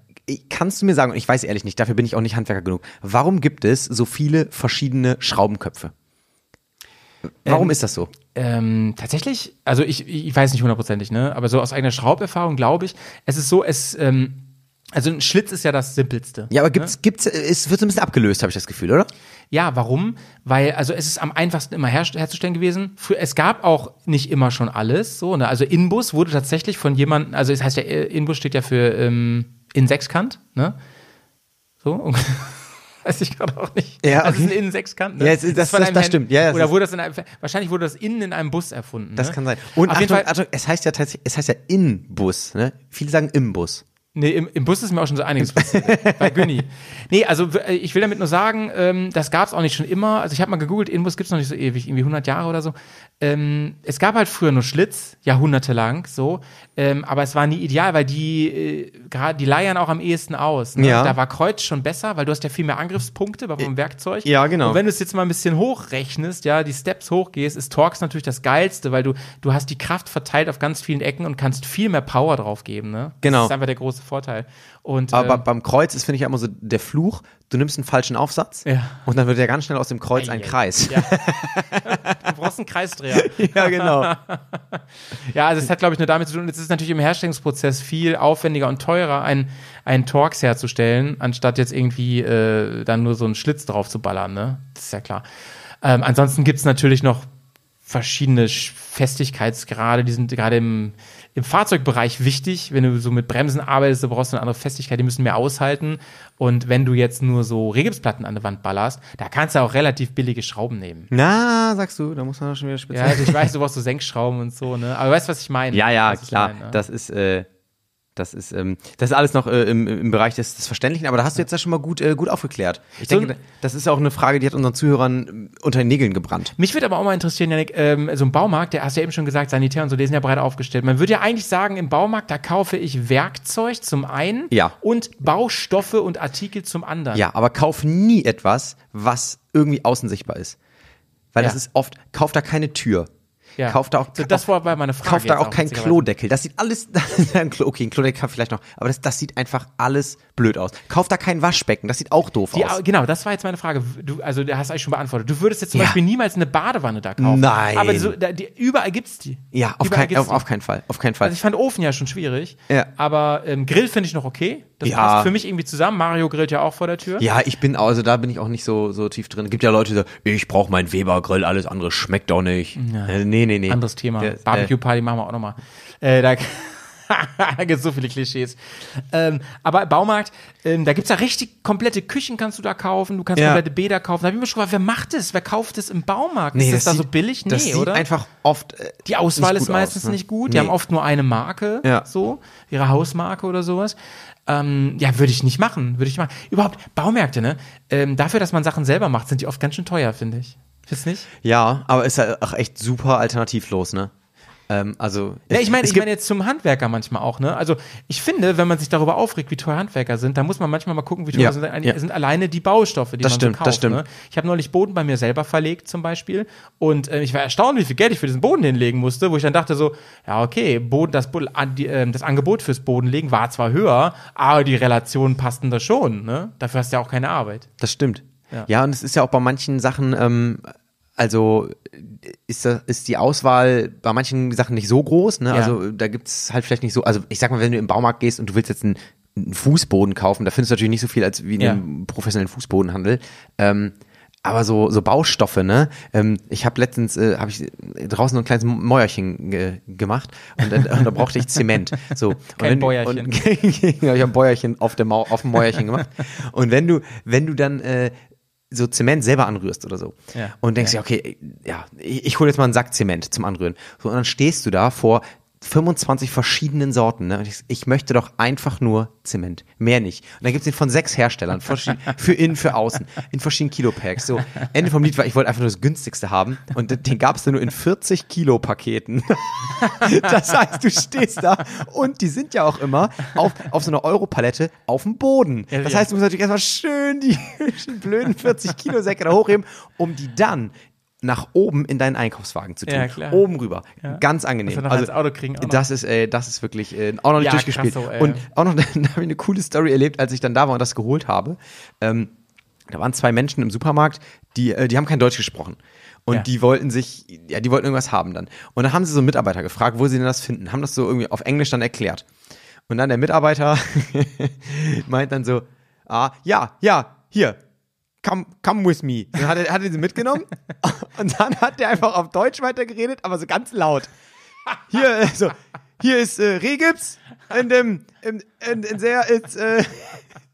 S2: Kannst du mir sagen, und ich weiß ehrlich nicht, dafür bin ich auch nicht Handwerker genug, warum gibt es so viele verschiedene Schraubenköpfe? Warum
S3: Ähm,
S2: ist das so?
S3: Ähm, tatsächlich, also ich, ich weiß nicht hundertprozentig, ne? Aber so aus eigener Schrauberfahrung glaube ich, es ist so, es, ähm, also ein Schlitz ist ja das Simpelste.
S2: Ja, aber gibt's, gibt's, äh, es wird so ein bisschen abgelöst, habe ich das Gefühl, oder?
S3: Ja, warum? Weil, also es ist am einfachsten immer her herzustellen gewesen. Früher, es gab auch nicht immer schon alles, so, ne? Also Inbus wurde tatsächlich von jemandem, also es heißt ja, äh, Inbus steht ja für ähm, in Sechskant, ne? So, <laughs> Weiß ich gerade auch nicht.
S2: Ja,
S3: Also es ist
S2: okay.
S3: ein Innensechskant. Ne?
S2: Ja, ist- das- das- das
S3: Hand-
S2: stimmt. Ja, das
S3: Oder
S2: ist-
S3: wurde das in einem, wahrscheinlich wurde das innen in einem Bus erfunden.
S2: Das
S3: ne?
S2: kann sein. Und
S3: Auf
S2: Achtung, Achtung, es heißt ja tatsächlich, es heißt ja Inbus, ne? Viele sagen Imbus.
S3: Nee, im, im Bus ist mir auch schon so einiges passiert. bei Günni. <laughs> Nee, also äh, ich will damit nur sagen, ähm, das gab es auch nicht schon immer. Also ich habe mal gegoogelt, Inbus gibt es noch nicht so ewig, irgendwie 100 Jahre oder so. Ähm, es gab halt früher nur Schlitz, jahrhundertelang so. Ähm, aber es war nie ideal, weil die äh, gerade die leiern auch am ehesten aus. Ne?
S2: Ja.
S3: Da war Kreuz schon besser, weil du hast ja viel mehr Angriffspunkte bei vom Werkzeug.
S2: ja, genau.
S3: Und wenn du es jetzt mal ein bisschen hochrechnest, ja, die Steps hochgehst, ist Torx natürlich das Geilste, weil du, du hast die Kraft verteilt auf ganz vielen Ecken und kannst viel mehr Power drauf geben. Ne?
S2: Genau.
S3: Das ist einfach der große Vorteil. Und,
S2: Aber
S3: ähm,
S2: beim Kreuz ist, finde ich, ja immer so der Fluch, du nimmst einen falschen Aufsatz
S3: Ja.
S2: und dann wird ja ganz schnell aus dem Kreuz ein
S3: Ei, ei.
S2: Kreis.
S3: Ja. <laughs> du brauchst einen Kreisdreher. <laughs>
S2: ja genau. <laughs>
S3: Ja, also es hat, glaube ich, nur damit zu tun, es ist natürlich im Herstellungsprozess viel aufwendiger und teurer, ein, einen Torx herzustellen, anstatt jetzt irgendwie äh, dann nur so einen Schlitz drauf zu ballern, ne? Das ist ja klar. Ähm, ansonsten gibt's natürlich noch verschiedene Sch- Festigkeitsgrade, die sind gerade im, im Fahrzeugbereich wichtig. Wenn du so mit Bremsen arbeitest, du brauchst eine andere Festigkeit, die müssen mehr aushalten. Und wenn du jetzt nur so Regipsplatten an der Wand ballerst, da kannst du auch relativ billige Schrauben nehmen.
S2: Na, sagst du, da muss man doch schon wieder
S3: Ja,
S2: speziell.
S3: also ich weiß, du brauchst so Senkschrauben und so, ne? Aber du weißt, was ich meine.
S2: Ja, ja, klar.
S3: meine, ne?
S2: Das ist, äh, das ist, ähm, das ist alles noch äh, im, im Bereich des, des Verständlichen, aber da hast du jetzt ja schon mal gut, äh, gut aufgeklärt. Ich
S3: So
S2: denke, das ist auch eine Frage, die hat unseren Zuhörern ähm, unter den Nägeln gebrannt.
S3: Mich würde aber auch mal interessieren, Janik, ähm, so ein Baumarkt, der hast du ja eben schon gesagt, Sanitär und so, die sind ja breit aufgestellt. Man würde ja eigentlich sagen, im Baumarkt, da kaufe ich Werkzeug zum einen
S2: Ja.
S3: und Baustoffe und Artikel zum anderen.
S2: Ja, aber kauf nie etwas, was irgendwie außen sichtbar ist. Weil
S3: Ja.
S2: das ist oft, kauf da keine Tür.
S3: Ja.
S2: Kauf da auch,
S3: So, das war bei meiner Frage
S2: Kauf da auch
S3: auch,
S2: keinen. Klodeckel. Das sieht alles, <laughs> okay, ein Klodeckel vielleicht noch, aber das, das sieht einfach alles blöd aus. Kauf da kein Waschbecken, das sieht auch doof
S3: Die,
S2: aus.
S3: genau, das war jetzt meine Frage. Du, also, der hast du eigentlich schon beantwortet. Du würdest jetzt zum
S2: Ja.
S3: Beispiel niemals eine Badewanne da kaufen.
S2: Nein.
S3: Aber so, da, die, überall gibt's die.
S2: Ja, auf, kein, auf, auf keinen Fall, auf keinen Fall.
S3: Also ich fand Ofen ja schon schwierig.
S2: Ja.
S3: Aber ähm, Grill finde ich noch okay. Das
S2: Ja.
S3: passt für mich irgendwie zusammen. Mario grillt ja auch vor der Tür.
S2: Ja, ich bin, also da bin ich auch nicht so, so tief drin. Gibt ja Leute, die sagen, ich brauche meinen Weber-Grill, alles andere schmeckt doch nicht. Äh, nee, nee, nee.
S3: Anderes Thema.
S2: Der-
S3: Barbecue Party machen wir auch nochmal. Äh, da <laughs> da gibt so viele Klischees. Ähm, aber Baumarkt, ähm, da gibt's ja richtig komplette Küchen kannst du da kaufen, du kannst
S2: Ja.
S3: komplette Bäder kaufen. Da hab ich mir schon gefragt, wer macht das? Wer kauft das im Baumarkt?
S2: Nee,
S3: ist das, da so
S2: sieht-
S3: billig? Nee,
S2: das sieht
S3: oder?
S2: einfach oft. Äh,
S3: Die Auswahl ist meistens
S2: aus, ne?
S3: nicht gut. Die
S2: Nee.
S3: haben oft nur eine Marke,
S2: Ja.
S3: so, ihre Hausmarke oder sowas. Ähm, ja, würde ich nicht machen, würde ich machen. Überhaupt, Baumärkte, ne? Ähm, dafür, dass man Sachen selber macht, sind die oft ganz schön teuer, finde ich. Findest nicht?
S2: Ja, aber ist halt auch echt super alternativlos, ne? Ähm, also
S3: Ja, ich meine, ich meine jetzt zum Handwerker manchmal auch, ne? Also ich finde, wenn man sich darüber aufregt, wie teuer Handwerker sind, dann muss man manchmal mal gucken, wie teuer
S2: Ja,
S3: sind,
S2: ja.
S3: sind alleine die Baustoffe, die
S2: Das
S3: man
S2: stimmt,
S3: so
S2: das
S3: kauft.
S2: stimmt.
S3: Ne? Ich habe neulich Boden bei mir selber verlegt zum Beispiel und äh, ich war erstaunt, wie viel Geld ich für diesen Boden hinlegen musste, wo ich dann dachte so, ja okay, Boden, das, ähm, das Angebot fürs Bodenlegen war zwar höher, aber die Relationen passten da schon, ne? Dafür hast du ja auch keine Arbeit.
S2: Das stimmt.
S3: Ja.
S2: Ja, und es ist ja auch bei manchen Sachen, ähm, also ist, das, ist die Auswahl bei manchen Sachen nicht so groß, ne?
S3: Ja.
S2: Also da gibt's halt vielleicht nicht so, also ich sag mal, wenn du im Baumarkt gehst und du willst jetzt einen, einen Fußboden kaufen, da findest du natürlich nicht so viel als wie in
S3: Ja.
S2: einem professionellen Fußbodenhandel. Ähm, aber so, so Baustoffe, ne? Ähm, ich habe letztens, äh, habe ich draußen so ein kleines Mäuerchen ge gemacht und, und da brauchte ich Zement. So. Und
S3: Kein
S2: wenn-
S3: Bäuerchen.
S2: Und, <laughs> ich habe ein Bäuerchen auf Mau auf dem Mäuerchen gemacht. Und wenn du, wenn du dann äh, so Zement selber anrührst oder so
S3: Ja.
S2: und denkst ja, okay, ja, ich, ich hole jetzt mal einen Sack Zement zum Anrühren. So, und dann stehst du da vor 25 verschiedenen Sorten. Ne? Ich, ich möchte doch einfach nur Zement. Mehr nicht. Und dann gibt's den von sechs Herstellern. Für innen, für außen. In verschiedenen Kilopacks. So, Ende vom Lied war, ich wollte einfach nur das günstigste haben. Und den- den gab's dann nur in 40 Kilo Paketen. <laughs> Das heißt, du stehst da und die sind ja auch immer auf, auf so einer Europalette auf dem Boden. Das heißt, du musst natürlich erstmal schön die, <laughs> blöden 40 Kilo Säcke da hochheben, um die dann nach oben in deinen Einkaufswagen zu tun.
S3: Ja, klar.
S2: Oben rüber.
S3: Ja.
S2: Ganz angenehm.
S3: Noch ins Auto kriegen,
S2: das ist, äh, das ist wirklich äh, auch noch nicht
S3: Ja,
S2: durchgespielt.
S3: so, ey.
S2: und auch noch, <laughs> da habe ich eine coole Story erlebt, als ich dann da war und das geholt habe. Ähm, da waren zwei Menschen im Supermarkt, die, äh, die haben kein Deutsch gesprochen. Und
S3: Ja.
S2: die wollten sich, ja, die wollten irgendwas haben dann. Und dann haben sie so einen Mitarbeiter gefragt, wo sie denn das finden. Haben das so irgendwie auf Englisch dann erklärt. Und dann der Mitarbeiter <laughs> meint dann so, ah, ja, ja, hier, come, come with me. Dann hat er, hat er sie mitgenommen <laughs> und dann hat er einfach auf Deutsch weitergeredet, aber so ganz laut. Hier, äh, so, hier ist äh, Rehgips in dem, in, in, in sehr, it's, äh,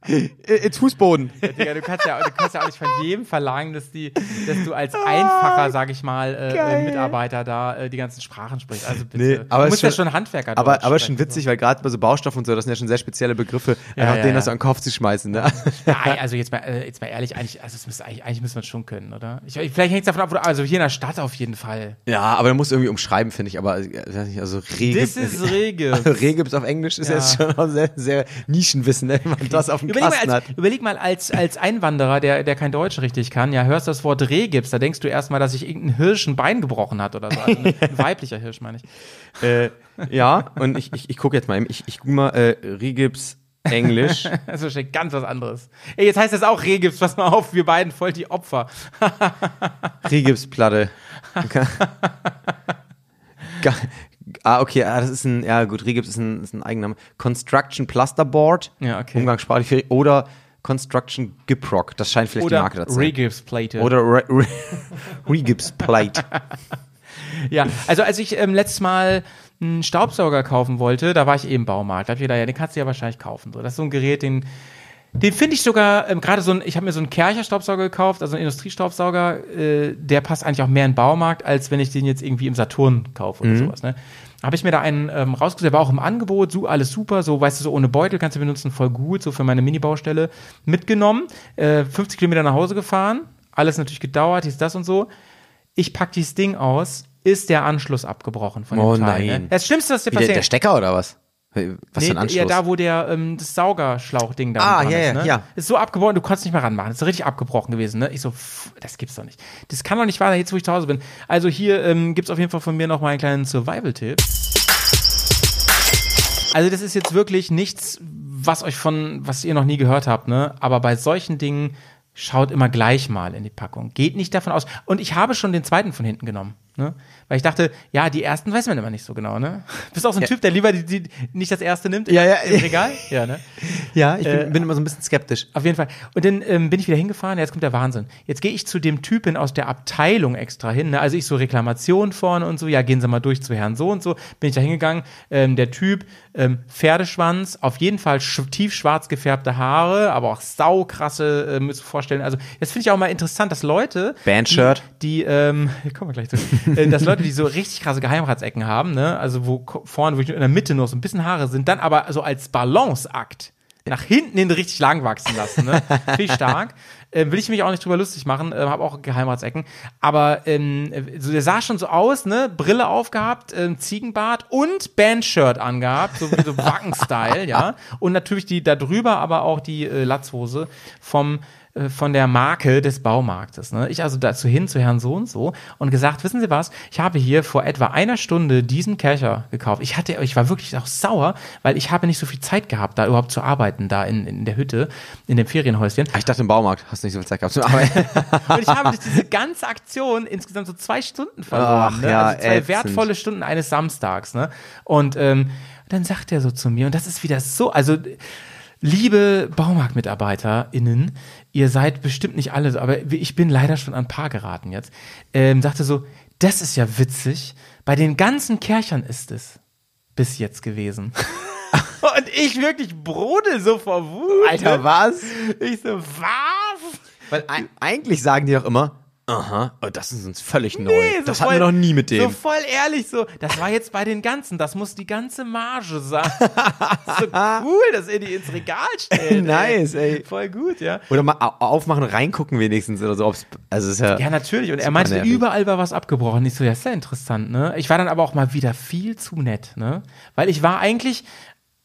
S2: <laughs> it's Fußboden.
S3: Digga, du kannst ja, du kannst ja auch nicht von jedem verlangen, dass die, dass du als einfacher, sag ich mal, äh, äh, Mitarbeiter da äh, die ganzen Sprachen sprichst. Also bitte.
S2: Nee, aber
S3: du musst ja
S2: schon-
S3: schon Handwerker
S2: Aber, aber schon witzig, weil gerade bei so Baustoffen und so, das sind ja schon sehr spezielle Begriffe,
S3: Ja,
S2: einfach
S3: ja,
S2: denen
S3: ja.
S2: das so an den Kopf zu schmeißen. Ne?
S3: So. Ja, also jetzt mal, äh, jetzt mal ehrlich, eigentlich, also müsste, eigentlich, eigentlich müssen wir es schon können, oder? Ich, vielleicht hängt es davon ab, du, also hier in der Stadt auf jeden Fall.
S2: Ja, aber da musst du irgendwie umschreiben, finde ich. Aber äh, also Rehgips,
S3: Das ist <laughs> Rege.
S2: also Rehgips auf Englisch ist
S3: Ja.
S2: jetzt schon auch sehr, sehr Nischenwissen, wenn man das auf dem
S3: Überleg mal,
S2: Kasten
S3: als,
S2: hat.
S3: überleg mal als, als Einwanderer, der, der kein Deutsch richtig kann, ja, hörst das Wort Rehgips, da denkst du erstmal, dass sich irgendein Hirsch ein Bein gebrochen hat oder so. Also ein, <laughs> ein weiblicher Hirsch, meine ich.
S2: Äh, ja, und ich, ich, ich gucke jetzt mal, ich, ich gucke mal äh, Rehgips Englisch. <laughs>
S3: Das ist wahrscheinlich ganz was anderes. Ey, jetzt heißt das auch Rehgips, pass mal auf, wir beiden voll die Opfer.
S2: Rehgipsplatte. <laughs> Ga- ah, okay, ah, das ist ein, ja gut, Rehgips ist ein, ist ein Eigenname. Construction Plasterboard,
S3: Ja, okay.
S2: umgangssprachlich, oder Construction Giprock, das scheint vielleicht die
S3: Oder
S2: Marke dazu. zu sein.
S3: Rehgipsplate.
S2: Oder Re Re <laughs> Rehgipsplate. <laughs>
S3: Ja, also als ich ähm, letztes Mal einen Staubsauger kaufen wollte, da war ich eben im Baumarkt. Da hab ich gedacht, ja, den kannst du ja wahrscheinlich kaufen. So, das ist so ein Gerät, den, den finde ich sogar, ähm, gerade so ein, ich habe mir so einen Kercher-Staubsauger gekauft, also einen Industriestaubsauger, äh, der passt eigentlich auch mehr in den Baumarkt, als wenn ich den jetzt irgendwie im Saturn kaufe oder sowas. Ne? Habe ich mir da einen ähm, rausgesucht, der war auch im Angebot, so alles super, so weißt du, so ohne Beutel kannst du benutzen, voll gut, so für meine Mini-Baustelle mitgenommen, äh, 50 Kilometer nach Hause gefahren, alles natürlich gedauert, hieß das und so. Ich pack dieses Ding aus, ist der Anschluss abgebrochen von dem
S2: Oh
S3: Teil.
S2: nein.
S3: Ne? Das Schlimmste, was dir
S2: Wie der,
S3: passiert.
S2: der Stecker oder was? Was für ein
S3: Nee,
S2: Anschluss?
S3: Ja, da, wo der ähm, das Saugerschlauchding da
S2: Ah, ja,
S3: ist,
S2: ja,
S3: ne?
S2: ja.
S3: Ist so abgebrochen, du konntest nicht mehr ranmachen. Ist richtig abgebrochen gewesen, ne? Ich so, pff, das gibt's doch nicht. Das kann doch nicht wahr sein, jetzt wo ich zu Hause bin. Also hier ähm, gibt's auf jeden Fall von mir noch mal einen kleinen Survival-Tipp. Also das ist jetzt wirklich nichts, was euch von, was ihr noch nie gehört habt, ne? Aber bei solchen Dingen schaut immer gleich mal in die Packung. Geht nicht davon aus. Und ich habe schon den zweiten von hinten genommen, ne? Weil ich dachte, ja, die ersten weiß man immer nicht so genau, ne? <laughs> Bist auch so ein Typ, der lieber die, die, nicht das erste nimmt
S2: Ja, ja.
S3: im Regal? Ja, ne? <laughs>
S2: ja, ich bin,
S3: Äh,
S2: bin immer so ein bisschen skeptisch.
S3: Auf jeden Fall. Und dann ähm, bin ich wieder hingefahren, jetzt kommt der Wahnsinn. Jetzt gehe ich zu dem Typen aus der Abteilung extra hin. Ne? Also ich so Reklamation vorne und so, ja, gehen Sie mal durch zu Herrn so und so. Bin ich da hingegangen. Ähm, der Typ, ähm, Pferdeschwanz, auf jeden Fall sch tiefschwarz gefärbte Haare, aber auch saukrasse, äh, müsst ihr vorstellen. Also das finde ich auch mal interessant, dass Leute,
S2: Bandshirt.
S3: die, die ähm, <laughs> kommen wir gleich zu, äh, dass Leute, die so richtig krasse Geheimratsecken haben, ne? also wo vorne, wirklich in der Mitte noch so ein bisschen Haare sind, dann aber so als Balanceakt nach hinten hin richtig lang wachsen lassen. Ne? Ich stark. <laughs> Äh, will ich mich auch nicht drüber lustig machen, äh, habe auch Geheimratsecken. Aber ähm, so, der sah schon so aus, ne? Brille aufgehabt, ähm, Ziegenbart und Bandshirt angehabt, so wie so <laughs> Wacken-Style, ja. Und natürlich die da drüber, aber auch die äh, Latzhose vom von der Marke des Baumarktes. Ne? Ich also dazu hin zu Herrn so und so und gesagt, wissen Sie was, ich habe hier vor etwa einer Stunde diesen Kercher gekauft. Ich hatte, ich war wirklich auch sauer, weil ich habe nicht so viel Zeit gehabt, da überhaupt zu arbeiten, da in, in der Hütte, in dem Ferienhäuschen.
S2: Ah, Ich dachte im Baumarkt, hast du nicht so viel Zeit gehabt zum Arbeiten. <laughs>
S3: Und ich habe durch diese ganze Aktion insgesamt so zwei Stunden verloren.
S2: Ach,
S3: ne?
S2: ja,
S3: also zwei
S2: ätzend.
S3: wertvolle Stunden eines Samstags. Ne? Und ähm, dann sagt er so zu mir, und das ist wieder so, also liebe BaumarktmitarbeiterInnen, ihr seid bestimmt nicht alle so, aber ich bin leider schon an ein paar geraten jetzt, ähm, sagte so, das ist ja witzig, bei den ganzen Kerchern ist es bis jetzt gewesen. <laughs> und ich wirklich brodel so vor Wut.
S2: Alter, was?
S3: Ich so, was?
S2: Weil ei- eigentlich sagen die doch immer, aha, oh, das ist uns völlig neu.
S3: Nee, so
S2: das
S3: voll-
S2: hatten wir noch nie mit
S3: So
S2: dem.
S3: voll ehrlich, so, das war jetzt bei den ganzen, das muss die ganze Marge sein. <laughs> so cool, dass ihr die ins Regal stellt.
S2: Nice, ey.
S3: Voll gut, ja.
S2: Oder mal au- aufmachen und reingucken wenigstens oder so. Ob's, also ist ja,
S3: Ja, natürlich. Und er meinte,
S2: nervig.
S3: überall war was abgebrochen. Ich so, ja, ist ja interessant, ne? Ich war dann aber auch mal wieder viel zu nett, ne? Weil ich war eigentlich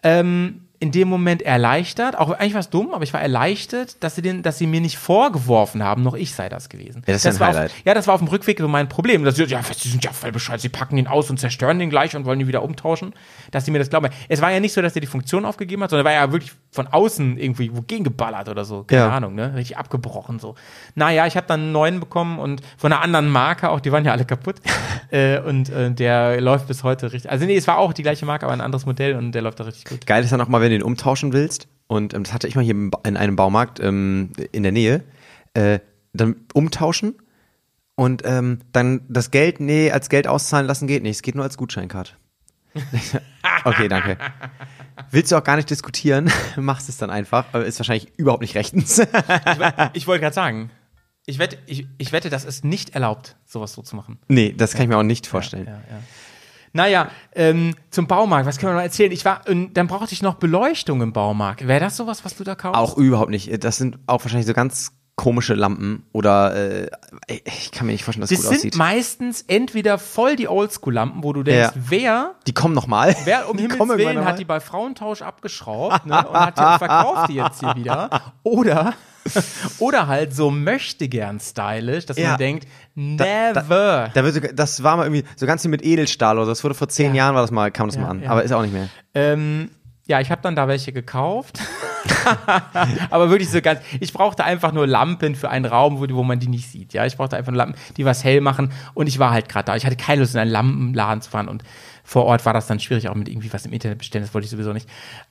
S3: ähm, in dem Moment erleichtert, auch eigentlich war es dumm, aber ich war erleichtert, dass sie, den, dass sie mir nicht vorgeworfen haben, noch ich sei das gewesen.
S2: Ja, das ist ja ein
S3: war
S2: Highlight.
S3: Auf, ja, das war auf dem Rückweg so mein Problem. Dass sie, ja, sie sind ja voll bescheuert, sie packen ihn aus und zerstören den gleich und wollen ihn wieder umtauschen. Dass sie mir das glauben. Es war ja nicht so, dass er die Funktion aufgegeben hat, sondern er war ja wirklich von außen irgendwie wogegen geballert oder so. Keine
S2: Ja.
S3: Ahnung, ne? Richtig abgebrochen so. Naja, ich habe dann einen neuen bekommen und von einer anderen Marke auch, die waren ja alle kaputt. <laughs> äh, und äh, der läuft bis heute richtig. Also nee, es war auch die gleiche Marke, aber ein anderes Modell und der läuft da richtig gut.
S2: Geil ist dann auch mal, wenn ihn umtauschen willst. Und ähm, das hatte ich mal hier in einem Baumarkt ähm, in der Nähe. Äh, dann umtauschen und ähm, dann das Geld, nee, als Geld auszahlen lassen geht nicht. Es geht nur als Gutscheincard. <laughs> okay, danke. Willst du auch gar nicht diskutieren, <laughs> machst es dann einfach. aber Ist wahrscheinlich überhaupt nicht rechtens.
S3: Ich wollte gerade sagen, ich wette, ich, ich wette, das ist nicht erlaubt, sowas so zu machen.
S2: nee, das kann ich mir auch nicht vorstellen.
S3: Ja, ja. Naja, ähm, zum Baumarkt, was können wir noch erzählen? Ich war, und dann brauchte ich noch Beleuchtung im Baumarkt. Wäre das sowas, was du da kaufst?
S2: Auch überhaupt nicht. Das sind auch wahrscheinlich so ganz komische Lampen oder äh, ich kann mir nicht vorstellen, dass es
S3: Das
S2: gut
S3: sind
S2: aussieht.
S3: meistens entweder voll die Oldschool-Lampen, wo du denkst,
S2: Ja.
S3: wer,
S2: Die kommen noch mal.
S3: wer <laughs> um
S2: Die
S3: Himmels Willen hat die bei Frauentausch abgeschraubt <laughs> ne, und hat die, und verkauft die jetzt hier wieder. Oder, <laughs> oder halt so möchte gern stylisch, dass
S2: Ja.
S3: man denkt,
S2: Da-
S3: never.
S2: Da wird sogar, das war mal irgendwie so ganz viel mit Edelstahl oder so. Das wurde vor zehn
S3: Ja.
S2: Jahren war das mal, kam das
S3: Ja,
S2: mal an. Aber ist auch nicht mehr.
S3: Ähm, ja, ich habe dann da welche gekauft. <laughs> Aber wirklich so ganz. Ich brauchte einfach nur Lampen für einen Raum, wo, wo man die nicht sieht. Ja, ich brauchte einfach nur Lampen, die was hell machen. Und ich war halt gerade da. Ich hatte keine Lust, in einen Lampenladen zu fahren. Und vor Ort war das dann schwierig, auch mit irgendwie was im Internet bestellen. Das wollte ich sowieso nicht.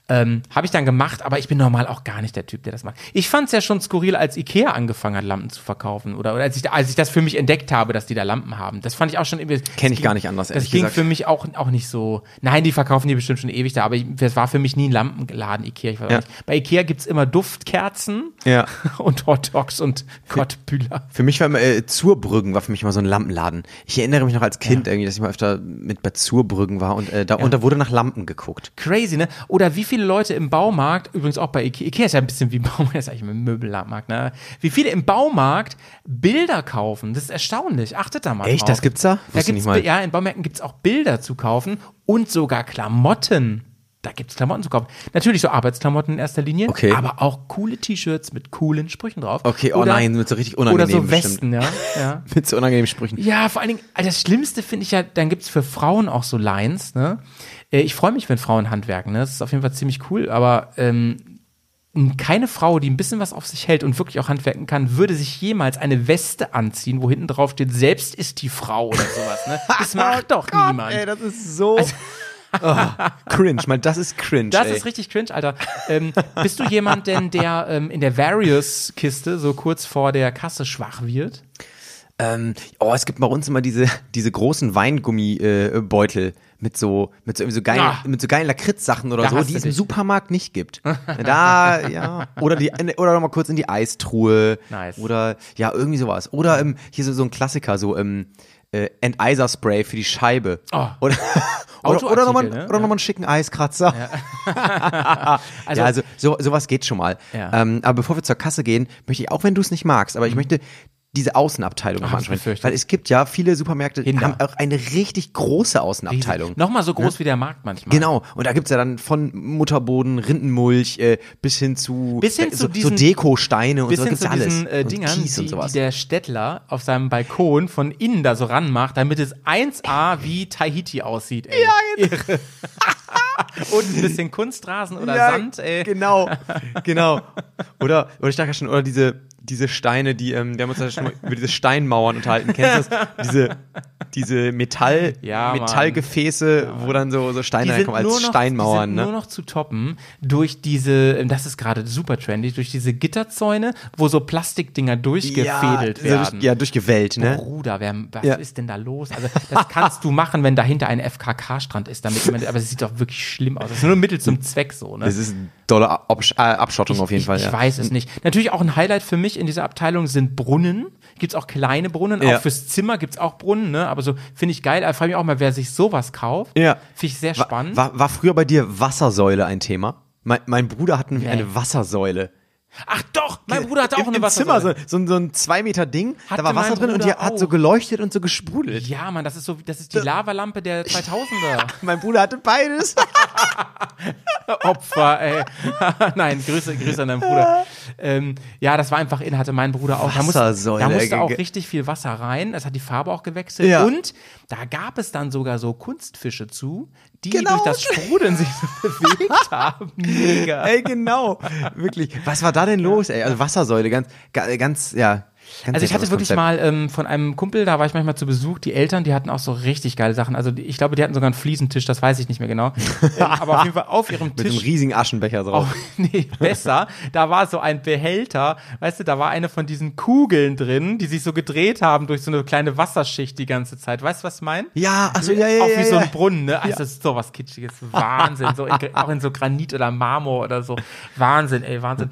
S3: Ähm, habe ich dann gemacht, aber ich bin normal auch gar nicht der Typ, der das macht. Ich fand es ja schon skurril, als Ikea angefangen hat, Lampen zu verkaufen. Oder, oder als, ich, als ich das für mich entdeckt habe, dass die da Lampen haben. Das fand ich auch schon irgendwie.
S2: Kenn ich
S3: das
S2: gar
S3: ging-
S2: nicht anders,
S3: Das
S2: ehrlich
S3: ging
S2: gesagt.
S3: für mich auch, auch nicht so. Nein, die verkaufen die bestimmt schon ewig da, aber ich, das war für mich nie ein Lampenladen, Ikea.
S2: Ja.
S3: Bei Ikea gibt's immer Duftkerzen
S2: Ja. <laughs>
S3: und Hot Dogs und Kottbühler.
S2: Für mich war immer, äh, Zurbrüggen war für mich immer so ein Lampenladen. Ich erinnere mich noch als Kind irgendwie, dass ich mal öfter mit bei Zurbrüggen war und äh, da, und da wurde nach Lampen geguckt.
S3: Crazy, ne? Oder wie viele Leute im Baumarkt, übrigens auch bei Ikea, Ikea ist ja ein bisschen wie Baumarkt, <laughs> ist eigentlich ein Möbelmarkt, ne? Wie viele im Baumarkt Bilder kaufen. Das ist erstaunlich. Achtet da mal
S2: Echt?
S3: drauf.
S2: Das gibt's da?
S3: Da
S2: Wusste
S3: gibt's,
S2: nicht mal.
S3: ja, in Baumärkten gibt's auch Bilder zu kaufen und sogar Klamotten. Da gibt's Klamotten zu kaufen. Natürlich so Arbeitsklamotten in erster Linie,
S2: Okay.
S3: aber auch coole T-Shirts mit coolen Sprüchen drauf.
S2: Okay, oh
S3: Oder-
S2: nein, mit so richtig
S3: Oder
S2: unangenehm
S3: so
S2: bestimmt.
S3: Westen, ja. ja. <laughs>
S2: Mit so unangenehmen Sprüchen.
S3: Ja, vor allen Dingen, also das Schlimmste finde ich ja, dann gibt's für Frauen auch so Lines, ne? Äh, Ich freue mich, wenn Frauen handwerken, ne? Das ist auf jeden Fall ziemlich cool, aber ähm, keine Frau, die ein bisschen was auf sich hält und wirklich auch handwerken kann, würde sich jemals eine Weste anziehen, wo hinten drauf steht, selbst ist die Frau oder sowas, ne? <laughs> Das macht doch niemand.
S2: Ey, das ist so oh, cringe. Mal, das ist cringe.
S3: Das
S2: ey.
S3: ist richtig cringe, Alter. Ähm, bist du jemand denn, der ähm, in der Various-Kiste so kurz vor der Kasse schwach wird?
S2: Ähm, oh, es gibt bei uns immer diese, diese großen Weingummibeutel äh, mit so, mit so, so geilen,
S3: Ah.
S2: mit so geilen Lakritzsachen oder
S3: Da
S2: so, die es im. Supermarkt nicht gibt. <laughs> da, ja. Oder die, oder noch mal kurz in die Eistruhe.
S3: Nice.
S2: Oder, ja, irgendwie sowas. Oder, ähm, hier so, so ein Klassiker, so, ähm, äh, Enteiserspray für die Scheibe.
S3: Oh.
S2: Oder, <laughs> oder, oder nochmal
S3: ne?
S2: oder noch einen schicken Eiskratzer. Ja, <laughs>
S3: Also-
S2: also, so, sowas geht schon mal.
S3: Ja.
S2: Ähm, aber bevor wir zur Kasse gehen, möchte ich, auch wenn du es nicht magst, aber ich möchte diese Außenabteilung ansprechen.
S3: befürchte.
S2: Weil es gibt ja viele Supermärkte, die
S3: Hinder.
S2: haben auch eine richtig große Außenabteilung.
S3: Nochmal so groß wie der Markt manchmal.
S2: Genau, und da gibt's ja dann von Mutterboden, Rindenmulch äh, bis hin zu,
S3: Bis hin
S2: äh,
S3: zu
S2: so, so
S3: diesen-
S2: Dekosteine und
S3: Bis
S2: so
S3: hin zu
S2: alles.
S3: diesen äh,
S2: und
S3: Dingern,
S2: Kies
S3: die,
S2: und
S3: die
S2: sowas.
S3: der Städtler auf seinem Balkon von innen da so ranmacht, damit es 1A wie Tahiti aussieht. Ey. Ja, Irre. <laughs> Und ein bisschen Kunstrasen oder
S2: Ja,
S3: Sand, ey.
S2: Genau, genau. <laughs> Oder, oder ich dachte ja schon, oder diese, diese Steine, die, ähm, wir haben uns ja schon mal über diese Steinmauern unterhalten. Kennst du das? Diese, diese Metall, <laughs>
S3: Ja.
S2: Metallgefäße, wo dann so, so Steine reinkommen als
S3: noch,
S2: Steinmauern,
S3: die sind
S2: ne?
S3: nur noch zu toppen durch diese, das ist gerade super trendy, durch diese Gitterzäune, wo so Plastikdinger durchgefädelt
S2: ja,
S3: werden.
S2: Durch, ja, durchgewellt, ne?
S3: Bruder, wer, was
S2: Ja.
S3: ist denn da los? Also, das kannst du machen, wenn dahinter ein FKK-Strand ist, damit jemand, aber es sieht doch wirklich schlimm aus. Das ist nur Mittel zum Zweck so, ne?
S2: Das ist eine dolle Absch äh, Abschottung auf jeden
S3: ich,
S2: Fall,
S3: ich
S2: ja.
S3: weiß es nicht. Natürlich auch ein Highlight für mich in dieser Abteilung sind Brunnen. Gibt's auch kleine Brunnen,
S2: Ja.
S3: auch fürs Zimmer gibt's auch Brunnen, ne? Aber so finde ich geil. Ich frage mich auch mal, wer sich sowas kauft.
S2: Ja.
S3: Finde ich sehr
S2: War,
S3: spannend.
S2: war, war früher bei dir Wassersäule ein Thema? Mein, mein Bruder hat nämlich
S3: Nee.
S2: eine Wassersäule.
S3: Ach doch, mein Bruder hatte auch
S2: Im,
S3: eine
S2: im
S3: Wassersäule.
S2: Zimmer, so, so, ein- so ein zwei Meter Ding, da
S3: Hatte
S2: war Wasser drin und die
S3: Bruder
S2: hat so
S3: auch.
S2: geleuchtet und so gesprudelt.
S3: Ja, Mann, das ist so, das ist die Lavalampe der <laughs> 2000er. <laughs>
S2: Mein Bruder hatte beides. <laughs>
S3: Opfer, ey. Nein, Grüße, Grüße an deinen Bruder. Ähm, ja, das war einfach in, hatte mein Bruder auch. Da, musste-
S2: Wassersäule,
S3: da musste auch
S2: ge-
S3: richtig viel Wasser rein. Das hat die Farbe auch gewechselt.
S2: Ja.
S3: Und da gab es dann sogar so Kunstfische zu, die
S2: Genau.
S3: durch das Sprudeln sich so <laughs> bewegt haben. Mega.
S2: ey, genau. Wirklich. Was war da denn los, ey? Also Wassersäule, ganz, ga- ganz, ja.
S3: Also ich hatte wirklich
S2: Konzept.
S3: mal ähm, von einem Kumpel, da war ich manchmal zu Besuch, die Eltern, die hatten auch so richtig geile Sachen. Also die, ich glaube, die hatten sogar einen Fliesentisch, das weiß ich nicht mehr genau. <laughs> ähm, aber auf jeden Fall auf ihrem <laughs>
S2: Mit so einem
S3: Tisch.
S2: riesigen Aschenbecher drauf.
S3: Oh, <laughs> nee, besser. Da war so ein Behälter, weißt du, da war eine von diesen Kugeln drin, die sich so gedreht haben durch so eine kleine Wasserschicht die ganze Zeit. Weißt du, was ich meine?
S2: Ja, also ja, ja,
S3: auch
S2: ja,
S3: wie so
S2: ja.
S3: ein Brunnen, ne? Also das ist sowas Kitschiges. Wahnsinn. So in, auch in so Granit oder Marmor oder so. Wahnsinn, ey, Wahnsinn.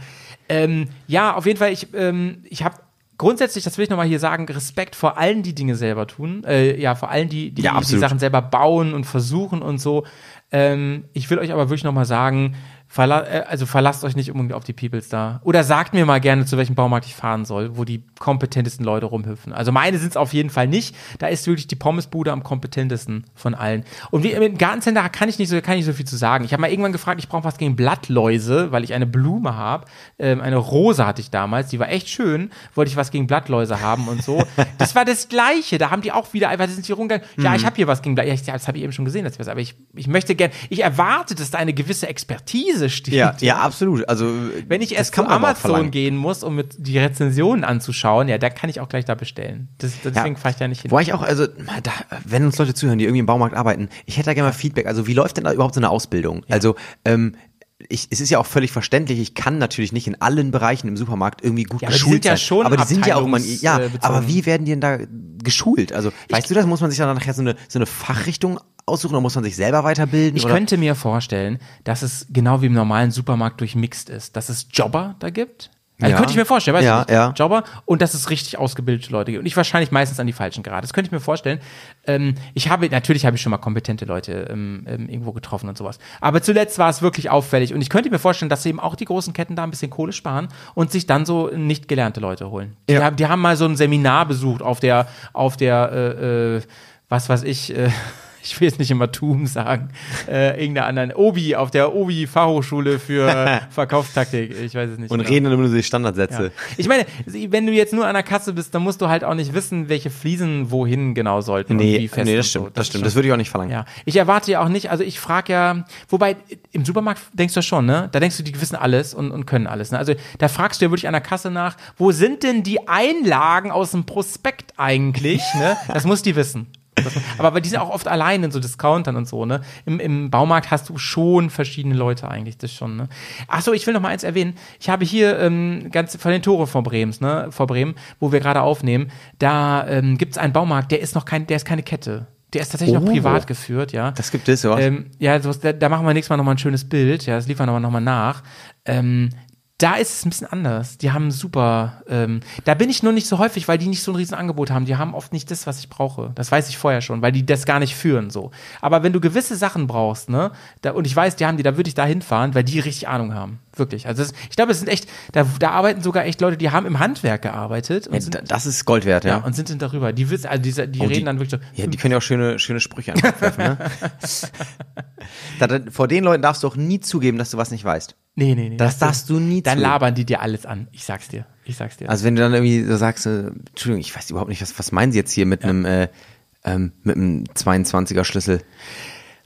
S3: Ähm, ja, auf jeden Fall, ich, ähm, ich habe grundsätzlich, das will ich nochmal hier sagen, Respekt vor allen, die Dinge selber tun. Äh, ja, vor allen, die, die
S2: Ja,
S3: die. Sachen selber bauen und versuchen und so. Ähm, ich will euch aber wirklich nochmal sagen, verla äh, also verlasst euch nicht unbedingt auf die Peoples da. Oder sagt mir mal gerne, zu welchem Baumarkt ich fahren soll, wo die kompetentesten Leute rumhüpfen. Also meine sind es auf jeden Fall nicht. Da ist wirklich die Pommesbude am kompetentesten von allen. Und wie, im Gartencenter kann ich nicht so, kann ich nicht so viel zu sagen. Ich habe mal irgendwann gefragt, ich brauche was gegen Blattläuse, weil ich eine Blume habe. Ähm, eine Rose hatte ich damals, die war echt schön. Wollte ich was gegen Blattläuse haben und so. Das war das Gleiche. Da haben die auch wieder einfach, die sind hier rumgegangen. Ja, ich habe hier was gegen Blattläuse. Ja, das habe ich eben schon gesehen, das aber ich, ich möchte gerne, ich erwarte, dass da eine gewisse Expertise steht.
S2: Ja, ja, absolut. Also
S3: Wenn ich erst zu Amazon gehen muss, um mit die Rezensionen anzuschauen, ja, da kann ich auch gleich da bestellen. Das, deswegen fahre ich da nicht hin.
S2: Wo ich auch, also, da, wenn uns Leute zuhören, die irgendwie im Baumarkt arbeiten, ich hätte da gerne mal Feedback. Also, wie läuft denn da überhaupt so eine Ausbildung? Also, ähm, ich, es ist ja auch völlig verständlich, ich kann natürlich nicht in allen Bereichen im Supermarkt irgendwie gut
S3: Ja, aber die
S2: geschult
S3: sind ja
S2: sein.
S3: schon
S2: aber die sind ja auch immer, ja, aber wie werden die denn da geschult? Also, weißt du das? Muss man sich dann nachher so eine, so eine Fachrichtung aussuchen oder muss man sich selber weiterbilden?
S3: Ich
S2: oder?
S3: könnte mir vorstellen, dass es genau wie im normalen Supermarkt durchmixt ist, dass es Jobber da gibt. Also
S2: Ja.
S3: könnte ich mir vorstellen, weißt
S2: Ja,
S3: du,
S2: ja.
S3: Jobber und dass es richtig ausgebildete Leute gibt. Und ich wahrscheinlich meistens an die falschen gerade. Das könnte ich mir vorstellen. Ähm, ich habe, natürlich habe ich schon mal kompetente Leute ähm, ähm, irgendwo getroffen und sowas. Aber zuletzt war es wirklich auffällig. Und ich könnte mir vorstellen, dass eben auch die großen Ketten da ein bisschen Kohle sparen und sich dann so nicht gelernte Leute holen. Die, haben, die haben mal so ein Seminar besucht auf der, auf der, äh, äh, was weiß ich, äh, ich will jetzt nicht immer TUM sagen, äh, irgendeiner anderen, Obi, auf der Obi-Fachhochschule für <laughs> Verkaufstaktik, ich weiß es nicht.
S2: Und
S3: genau.
S2: reden nur die Standardsätze.
S3: Ja. Ich meine, wenn du jetzt nur an der Kasse bist, dann musst du halt auch nicht wissen, welche Fliesen wohin genau sollten und
S2: Nee,
S3: wie fest
S2: nee,
S3: und
S2: das
S3: so.
S2: stimmt, das
S3: ist
S2: stimmt. Das würde ich auch nicht verlangen.
S3: ja, ich erwarte ja auch nicht, also ich frage ja, wobei im Supermarkt denkst du schon, ne? Da denkst du, die wissen alles und, und können alles. Ne? Also da fragst du ja wirklich an der Kasse nach, wo sind denn die Einlagen aus dem Prospekt eigentlich? ne? Das muss die wissen. Aber weil die sind auch oft allein in so Discountern und so, ne? Im, Im Baumarkt hast du schon verschiedene Leute eigentlich, das schon, ne? Achso, ich will noch mal eins erwähnen. Ich habe hier ähm, ganz vor den Tore vor Brems, ne? Vor Bremen, wo wir gerade aufnehmen, da ähm, gibt es einen Baumarkt, der ist noch kein, der ist keine Kette. Der ist tatsächlich noch
S2: Oh.
S3: privat geführt, ja.
S2: Das gibt es, ja.
S3: Ähm, ja, da, da machen wir nächstes Mal nochmal ein schönes Bild. Ja, das liefern wir nochmal nach. Ähm, Da ist es ein bisschen anders. Die haben super, ähm, da bin ich nur nicht so häufig, weil die nicht so ein Riesenangebot haben. Die haben oft nicht das, was ich brauche. Das weiß ich vorher schon, weil die das gar nicht führen so. Aber wenn du gewisse Sachen brauchst, ne, da, und ich weiß, die haben die, da würde ich da hinfahren, weil die richtig Ahnung haben. Wirklich. Also das, ich glaube, es sind echt, da, da arbeiten sogar echt Leute, die haben im Handwerk gearbeitet und, sind,
S2: Da- Das ist Gold wert,
S3: ja.
S2: ja.
S3: und sind, sind darüber. Die, wissen- also die, die
S2: Oh,
S3: reden dann wirklich so,
S2: Ja, die können ja auch schöne, schöne Sprüche an den Kopf werfen, ne? <laughs> da, da, vor den Leuten darfst du auch nie zugeben, dass du was nicht weißt.
S3: nee, nee, nee.
S2: Das darfst du nie
S3: Dann
S2: zugeben.
S3: labern die dir alles an. Ich sag's dir. Ich sag's dir.
S2: Also wenn du dann irgendwie so sagst, äh, Entschuldigung, ich weiß überhaupt nicht, was, was meinen Sie jetzt hier mit einem äh, ähm, mit einem 22er Schlüssel?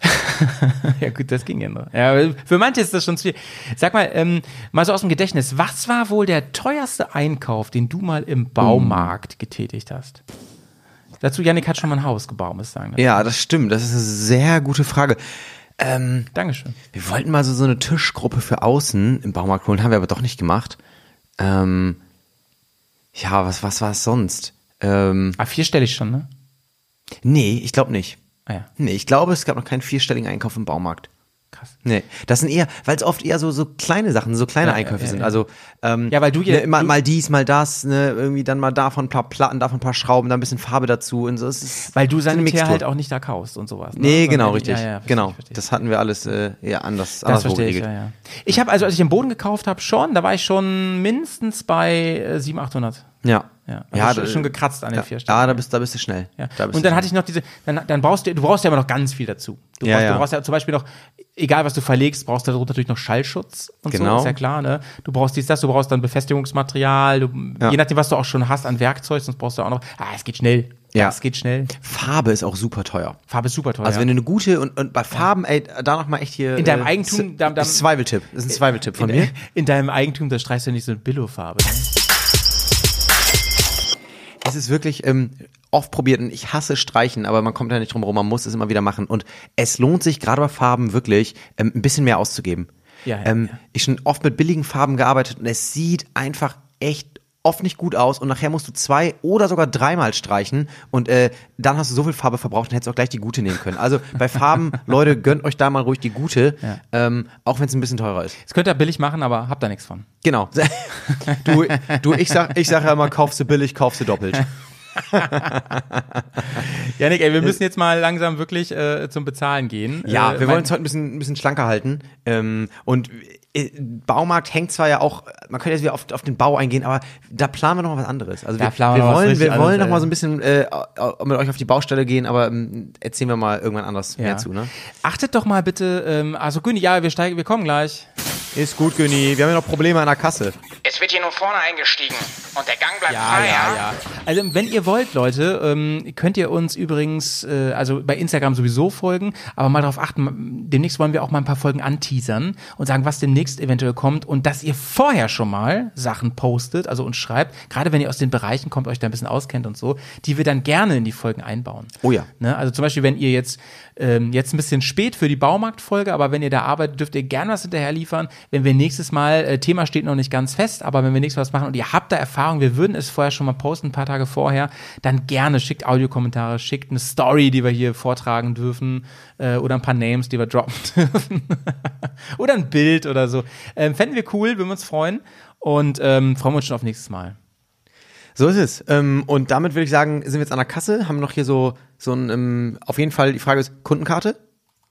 S2: <laughs>
S3: Ja, gut, das ging ja noch. Ja, für manche ist das schon zu viel. Sag mal, ähm, mal so aus dem Gedächtnis, was war wohl der teuerste Einkauf, den du mal im Baumarkt getätigt hast? Dazu, Yannick hat schon mal ein Haus gebaut, muss ich sagen.
S2: Ja, das stimmt. Das ist eine sehr gute Frage. Ähm,
S3: Dankeschön.
S2: wir wollten mal so, so eine Tischgruppe für außen im Baumarkt holen, haben wir aber doch nicht gemacht. Ähm, ja, was, was war es sonst? Ähm,
S3: Ah, vierstellig schon, ne?
S2: nee, ich glaube nicht.
S3: Ah ja,
S2: Nee, ich glaube, es gab noch keinen vierstelligen Einkauf im Baumarkt.
S3: krass.
S2: Nee, das sind eher, weil es oft eher so, so kleine Sachen, so kleine
S3: Ja,
S2: Einkäufe
S3: ja,
S2: sind.
S3: ja.
S2: Also, ähm,
S3: Ja, weil du ja-
S2: ne, mal,
S3: du-
S2: mal dies, mal das, ne, irgendwie dann mal davon ein paar Platten, davon ein paar Schrauben, dann ein bisschen Farbe dazu und so. Ist
S3: Weil du
S2: so eine
S3: Sanitär
S2: Mixtur.
S3: halt auch nicht da kaufst und sowas. Ne?
S2: Nee,
S3: Sondern-
S2: genau, richtig.
S3: Ja, ja, verstehe
S2: genau.
S3: verstehe.
S2: Das hatten wir alles äh, ja, anders,
S3: Das
S2: anderswo
S3: verstehe ich, ja. Ich habe, also als ich den Boden gekauft habe, schon, da war ich schon mindestens bei äh, 700, 800.
S2: Ja.
S3: Ja, also schon-
S2: da-
S3: schon gekratzt an den
S2: ja,
S3: vier Stellen.
S2: Ja, da bist, da bist du schnell.
S3: Ja.
S2: Da
S3: Und dann hatte ich noch diese, dann, dann brauchst du, du brauchst ja immer noch ganz viel dazu. Du,
S2: Ja,
S3: brauchst,
S2: ja.
S3: du brauchst ja zum Beispiel noch, egal was du verlegst, brauchst du darunter natürlich noch Schallschutz und
S2: Genau.
S3: so, ist ja klar, ne? Du brauchst dies, das, du brauchst dann Befestigungsmaterial, du,
S2: Ja.
S3: je nachdem, was du auch schon hast an Werkzeug, sonst brauchst du auch noch, ah, es geht schnell.
S2: Ja.
S3: Es geht schnell.
S2: Farbe ist auch super teuer.
S3: Farbe ist super teuer.
S2: Also wenn du eine gute und, und bei Farben, ey, da noch mal echt hier.
S3: In deinem
S2: äh,
S3: Eigentum,
S2: S-
S3: da- da-
S2: ist Zweifel-Tipp. Das ist ein Zweifel-Tipp von
S3: in,
S2: mir. <laughs>
S3: in deinem Eigentum, da streichst du nicht so eine Billo-Farbe. Ne?
S2: Es ist wirklich ähm, oft probiert und ich hasse Streichen, aber man kommt ja nicht drum herum, man muss es immer wieder machen. Und es lohnt sich gerade bei Farben wirklich ähm, ein bisschen mehr auszugeben.
S3: Ja, ja,
S2: ähm,
S3: ja.
S2: Ich schon oft mit billigen Farben gearbeitet und es sieht einfach echt oft nicht gut aus und nachher musst du zwei oder sogar dreimal streichen und äh, dann hast du so viel Farbe verbraucht und hättest auch gleich die gute nehmen können. Also bei Farben, <laughs> Leute, gönnt euch da mal ruhig die gute,
S3: Ja.
S2: ähm, auch wenn es ein bisschen teurer ist.
S3: Das könnt ihr billig machen, aber habt da nichts von.
S2: Genau. <laughs> Du, du ich sag, ich sag ja immer, kaufst du billig, kaufst du doppelt. <laughs>
S3: Janik, ey, wir müssen jetzt mal langsam wirklich äh, zum Bezahlen gehen.
S2: Ja,
S3: äh,
S2: wir wollen uns heute ein bisschen, ein bisschen schlanker halten. Ähm, und Baumarkt hängt zwar ja auch, man könnte jetzt wieder auf, auf den Bau eingehen, aber da planen wir noch mal was anderes. Also
S3: Da
S2: wir,
S3: planen wir
S2: wollen, wir wollen noch mal so ein bisschen äh, mit euch auf die Baustelle gehen, aber ähm, erzählen wir mal irgendwann anders mehr zu, ne?
S3: Achtet doch mal bitte, ähm, also Günni, ja, wir steigen, wir kommen gleich.
S2: Ist gut, Günni. Wir haben ja noch Probleme an der Kasse.
S4: Es wird hier nur vorne eingestiegen und der Gang bleibt frei, ja?
S3: Also wenn ihr wollt, Leute, ähm, könnt ihr uns übrigens, äh, also bei Instagram sowieso folgen, aber mal darauf achten, demnächst wollen wir auch mal ein paar Folgen anteasern und sagen, was demnächst eventuell kommt und dass ihr vorher schon mal Sachen postet, also uns schreibt, gerade wenn ihr aus den Bereichen kommt, euch da ein bisschen auskennt und so, die wir dann gerne in die Folgen einbauen.
S2: Oh ja.
S3: Ne? Also zum Beispiel, wenn ihr jetzt ähm, jetzt ein bisschen spät für die Baumarktfolge, aber wenn ihr da arbeitet, dürft ihr gern was hinterher liefern. Wenn wir nächstes Mal, äh, Thema steht noch nicht ganz fest, aber wenn wir nächstes Mal was machen und ihr habt da Erfahrung, wir würden es vorher schon mal posten, ein paar Tage vorher, dann gerne schickt Audiokommentare, schickt eine Story, die wir hier vortragen dürfen äh, oder ein paar Names, die wir droppen <laughs> dürfen oder ein Bild oder so. Ähm, fänden wir cool, würden wir uns freuen und ähm, freuen wir uns schon auf nächstes Mal.
S2: So ist es. Ähm, und damit würde ich sagen, sind wir jetzt an der Kasse, haben noch hier so, so ein, ähm, auf jeden Fall, die Frage ist, Kundenkarte?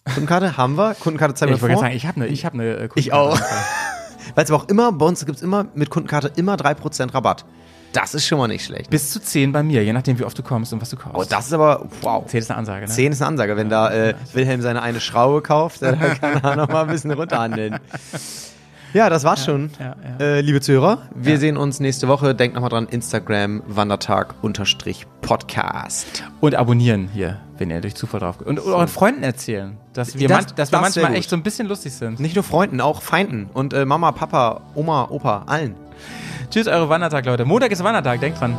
S2: Kundenkarte haben wir. Kundenkarte zeigen
S3: Ich
S2: wir
S3: wollte
S2: vor.
S3: sagen, ich habe eine, ich habe eine äh,
S2: Ich auch. <laughs> Weil es aber auch immer, bei uns gibt's immer mit Kundenkarte immer 3% Rabatt. Das ist schon mal nicht schlecht.
S3: Bis zu 10 bei mir, je nachdem, wie oft du kommst und was du kaufst.
S2: Oh, das ist aber, wow.
S3: 10 ist eine Ansage, ne?
S2: 10 ist eine Ansage. Wenn da äh, Wilhelm seine eine Schraube kauft, dann kann er noch mal ein bisschen runterhandeln. <laughs> Ja, das war's schon.
S3: ja, ja.
S2: Äh, liebe Zuhörer, wir sehen uns nächste Woche. Denkt nochmal dran, Instagram, Wandertag, unterstrich Podcast.
S3: Und abonnieren hier, wenn ihr durch Zufall drauf Und, und euren Freunden erzählen, dass wir,
S2: Das-
S3: man, dass wir
S2: das wär
S3: manchmal echt so ein bisschen lustig sind.
S2: Nicht nur Freunden, auch Feinden. Und äh, Mama, Papa, Oma, Opa, allen.
S3: Tschüss, eure Wandertag, Leute. Montag ist Wandertag, denkt dran.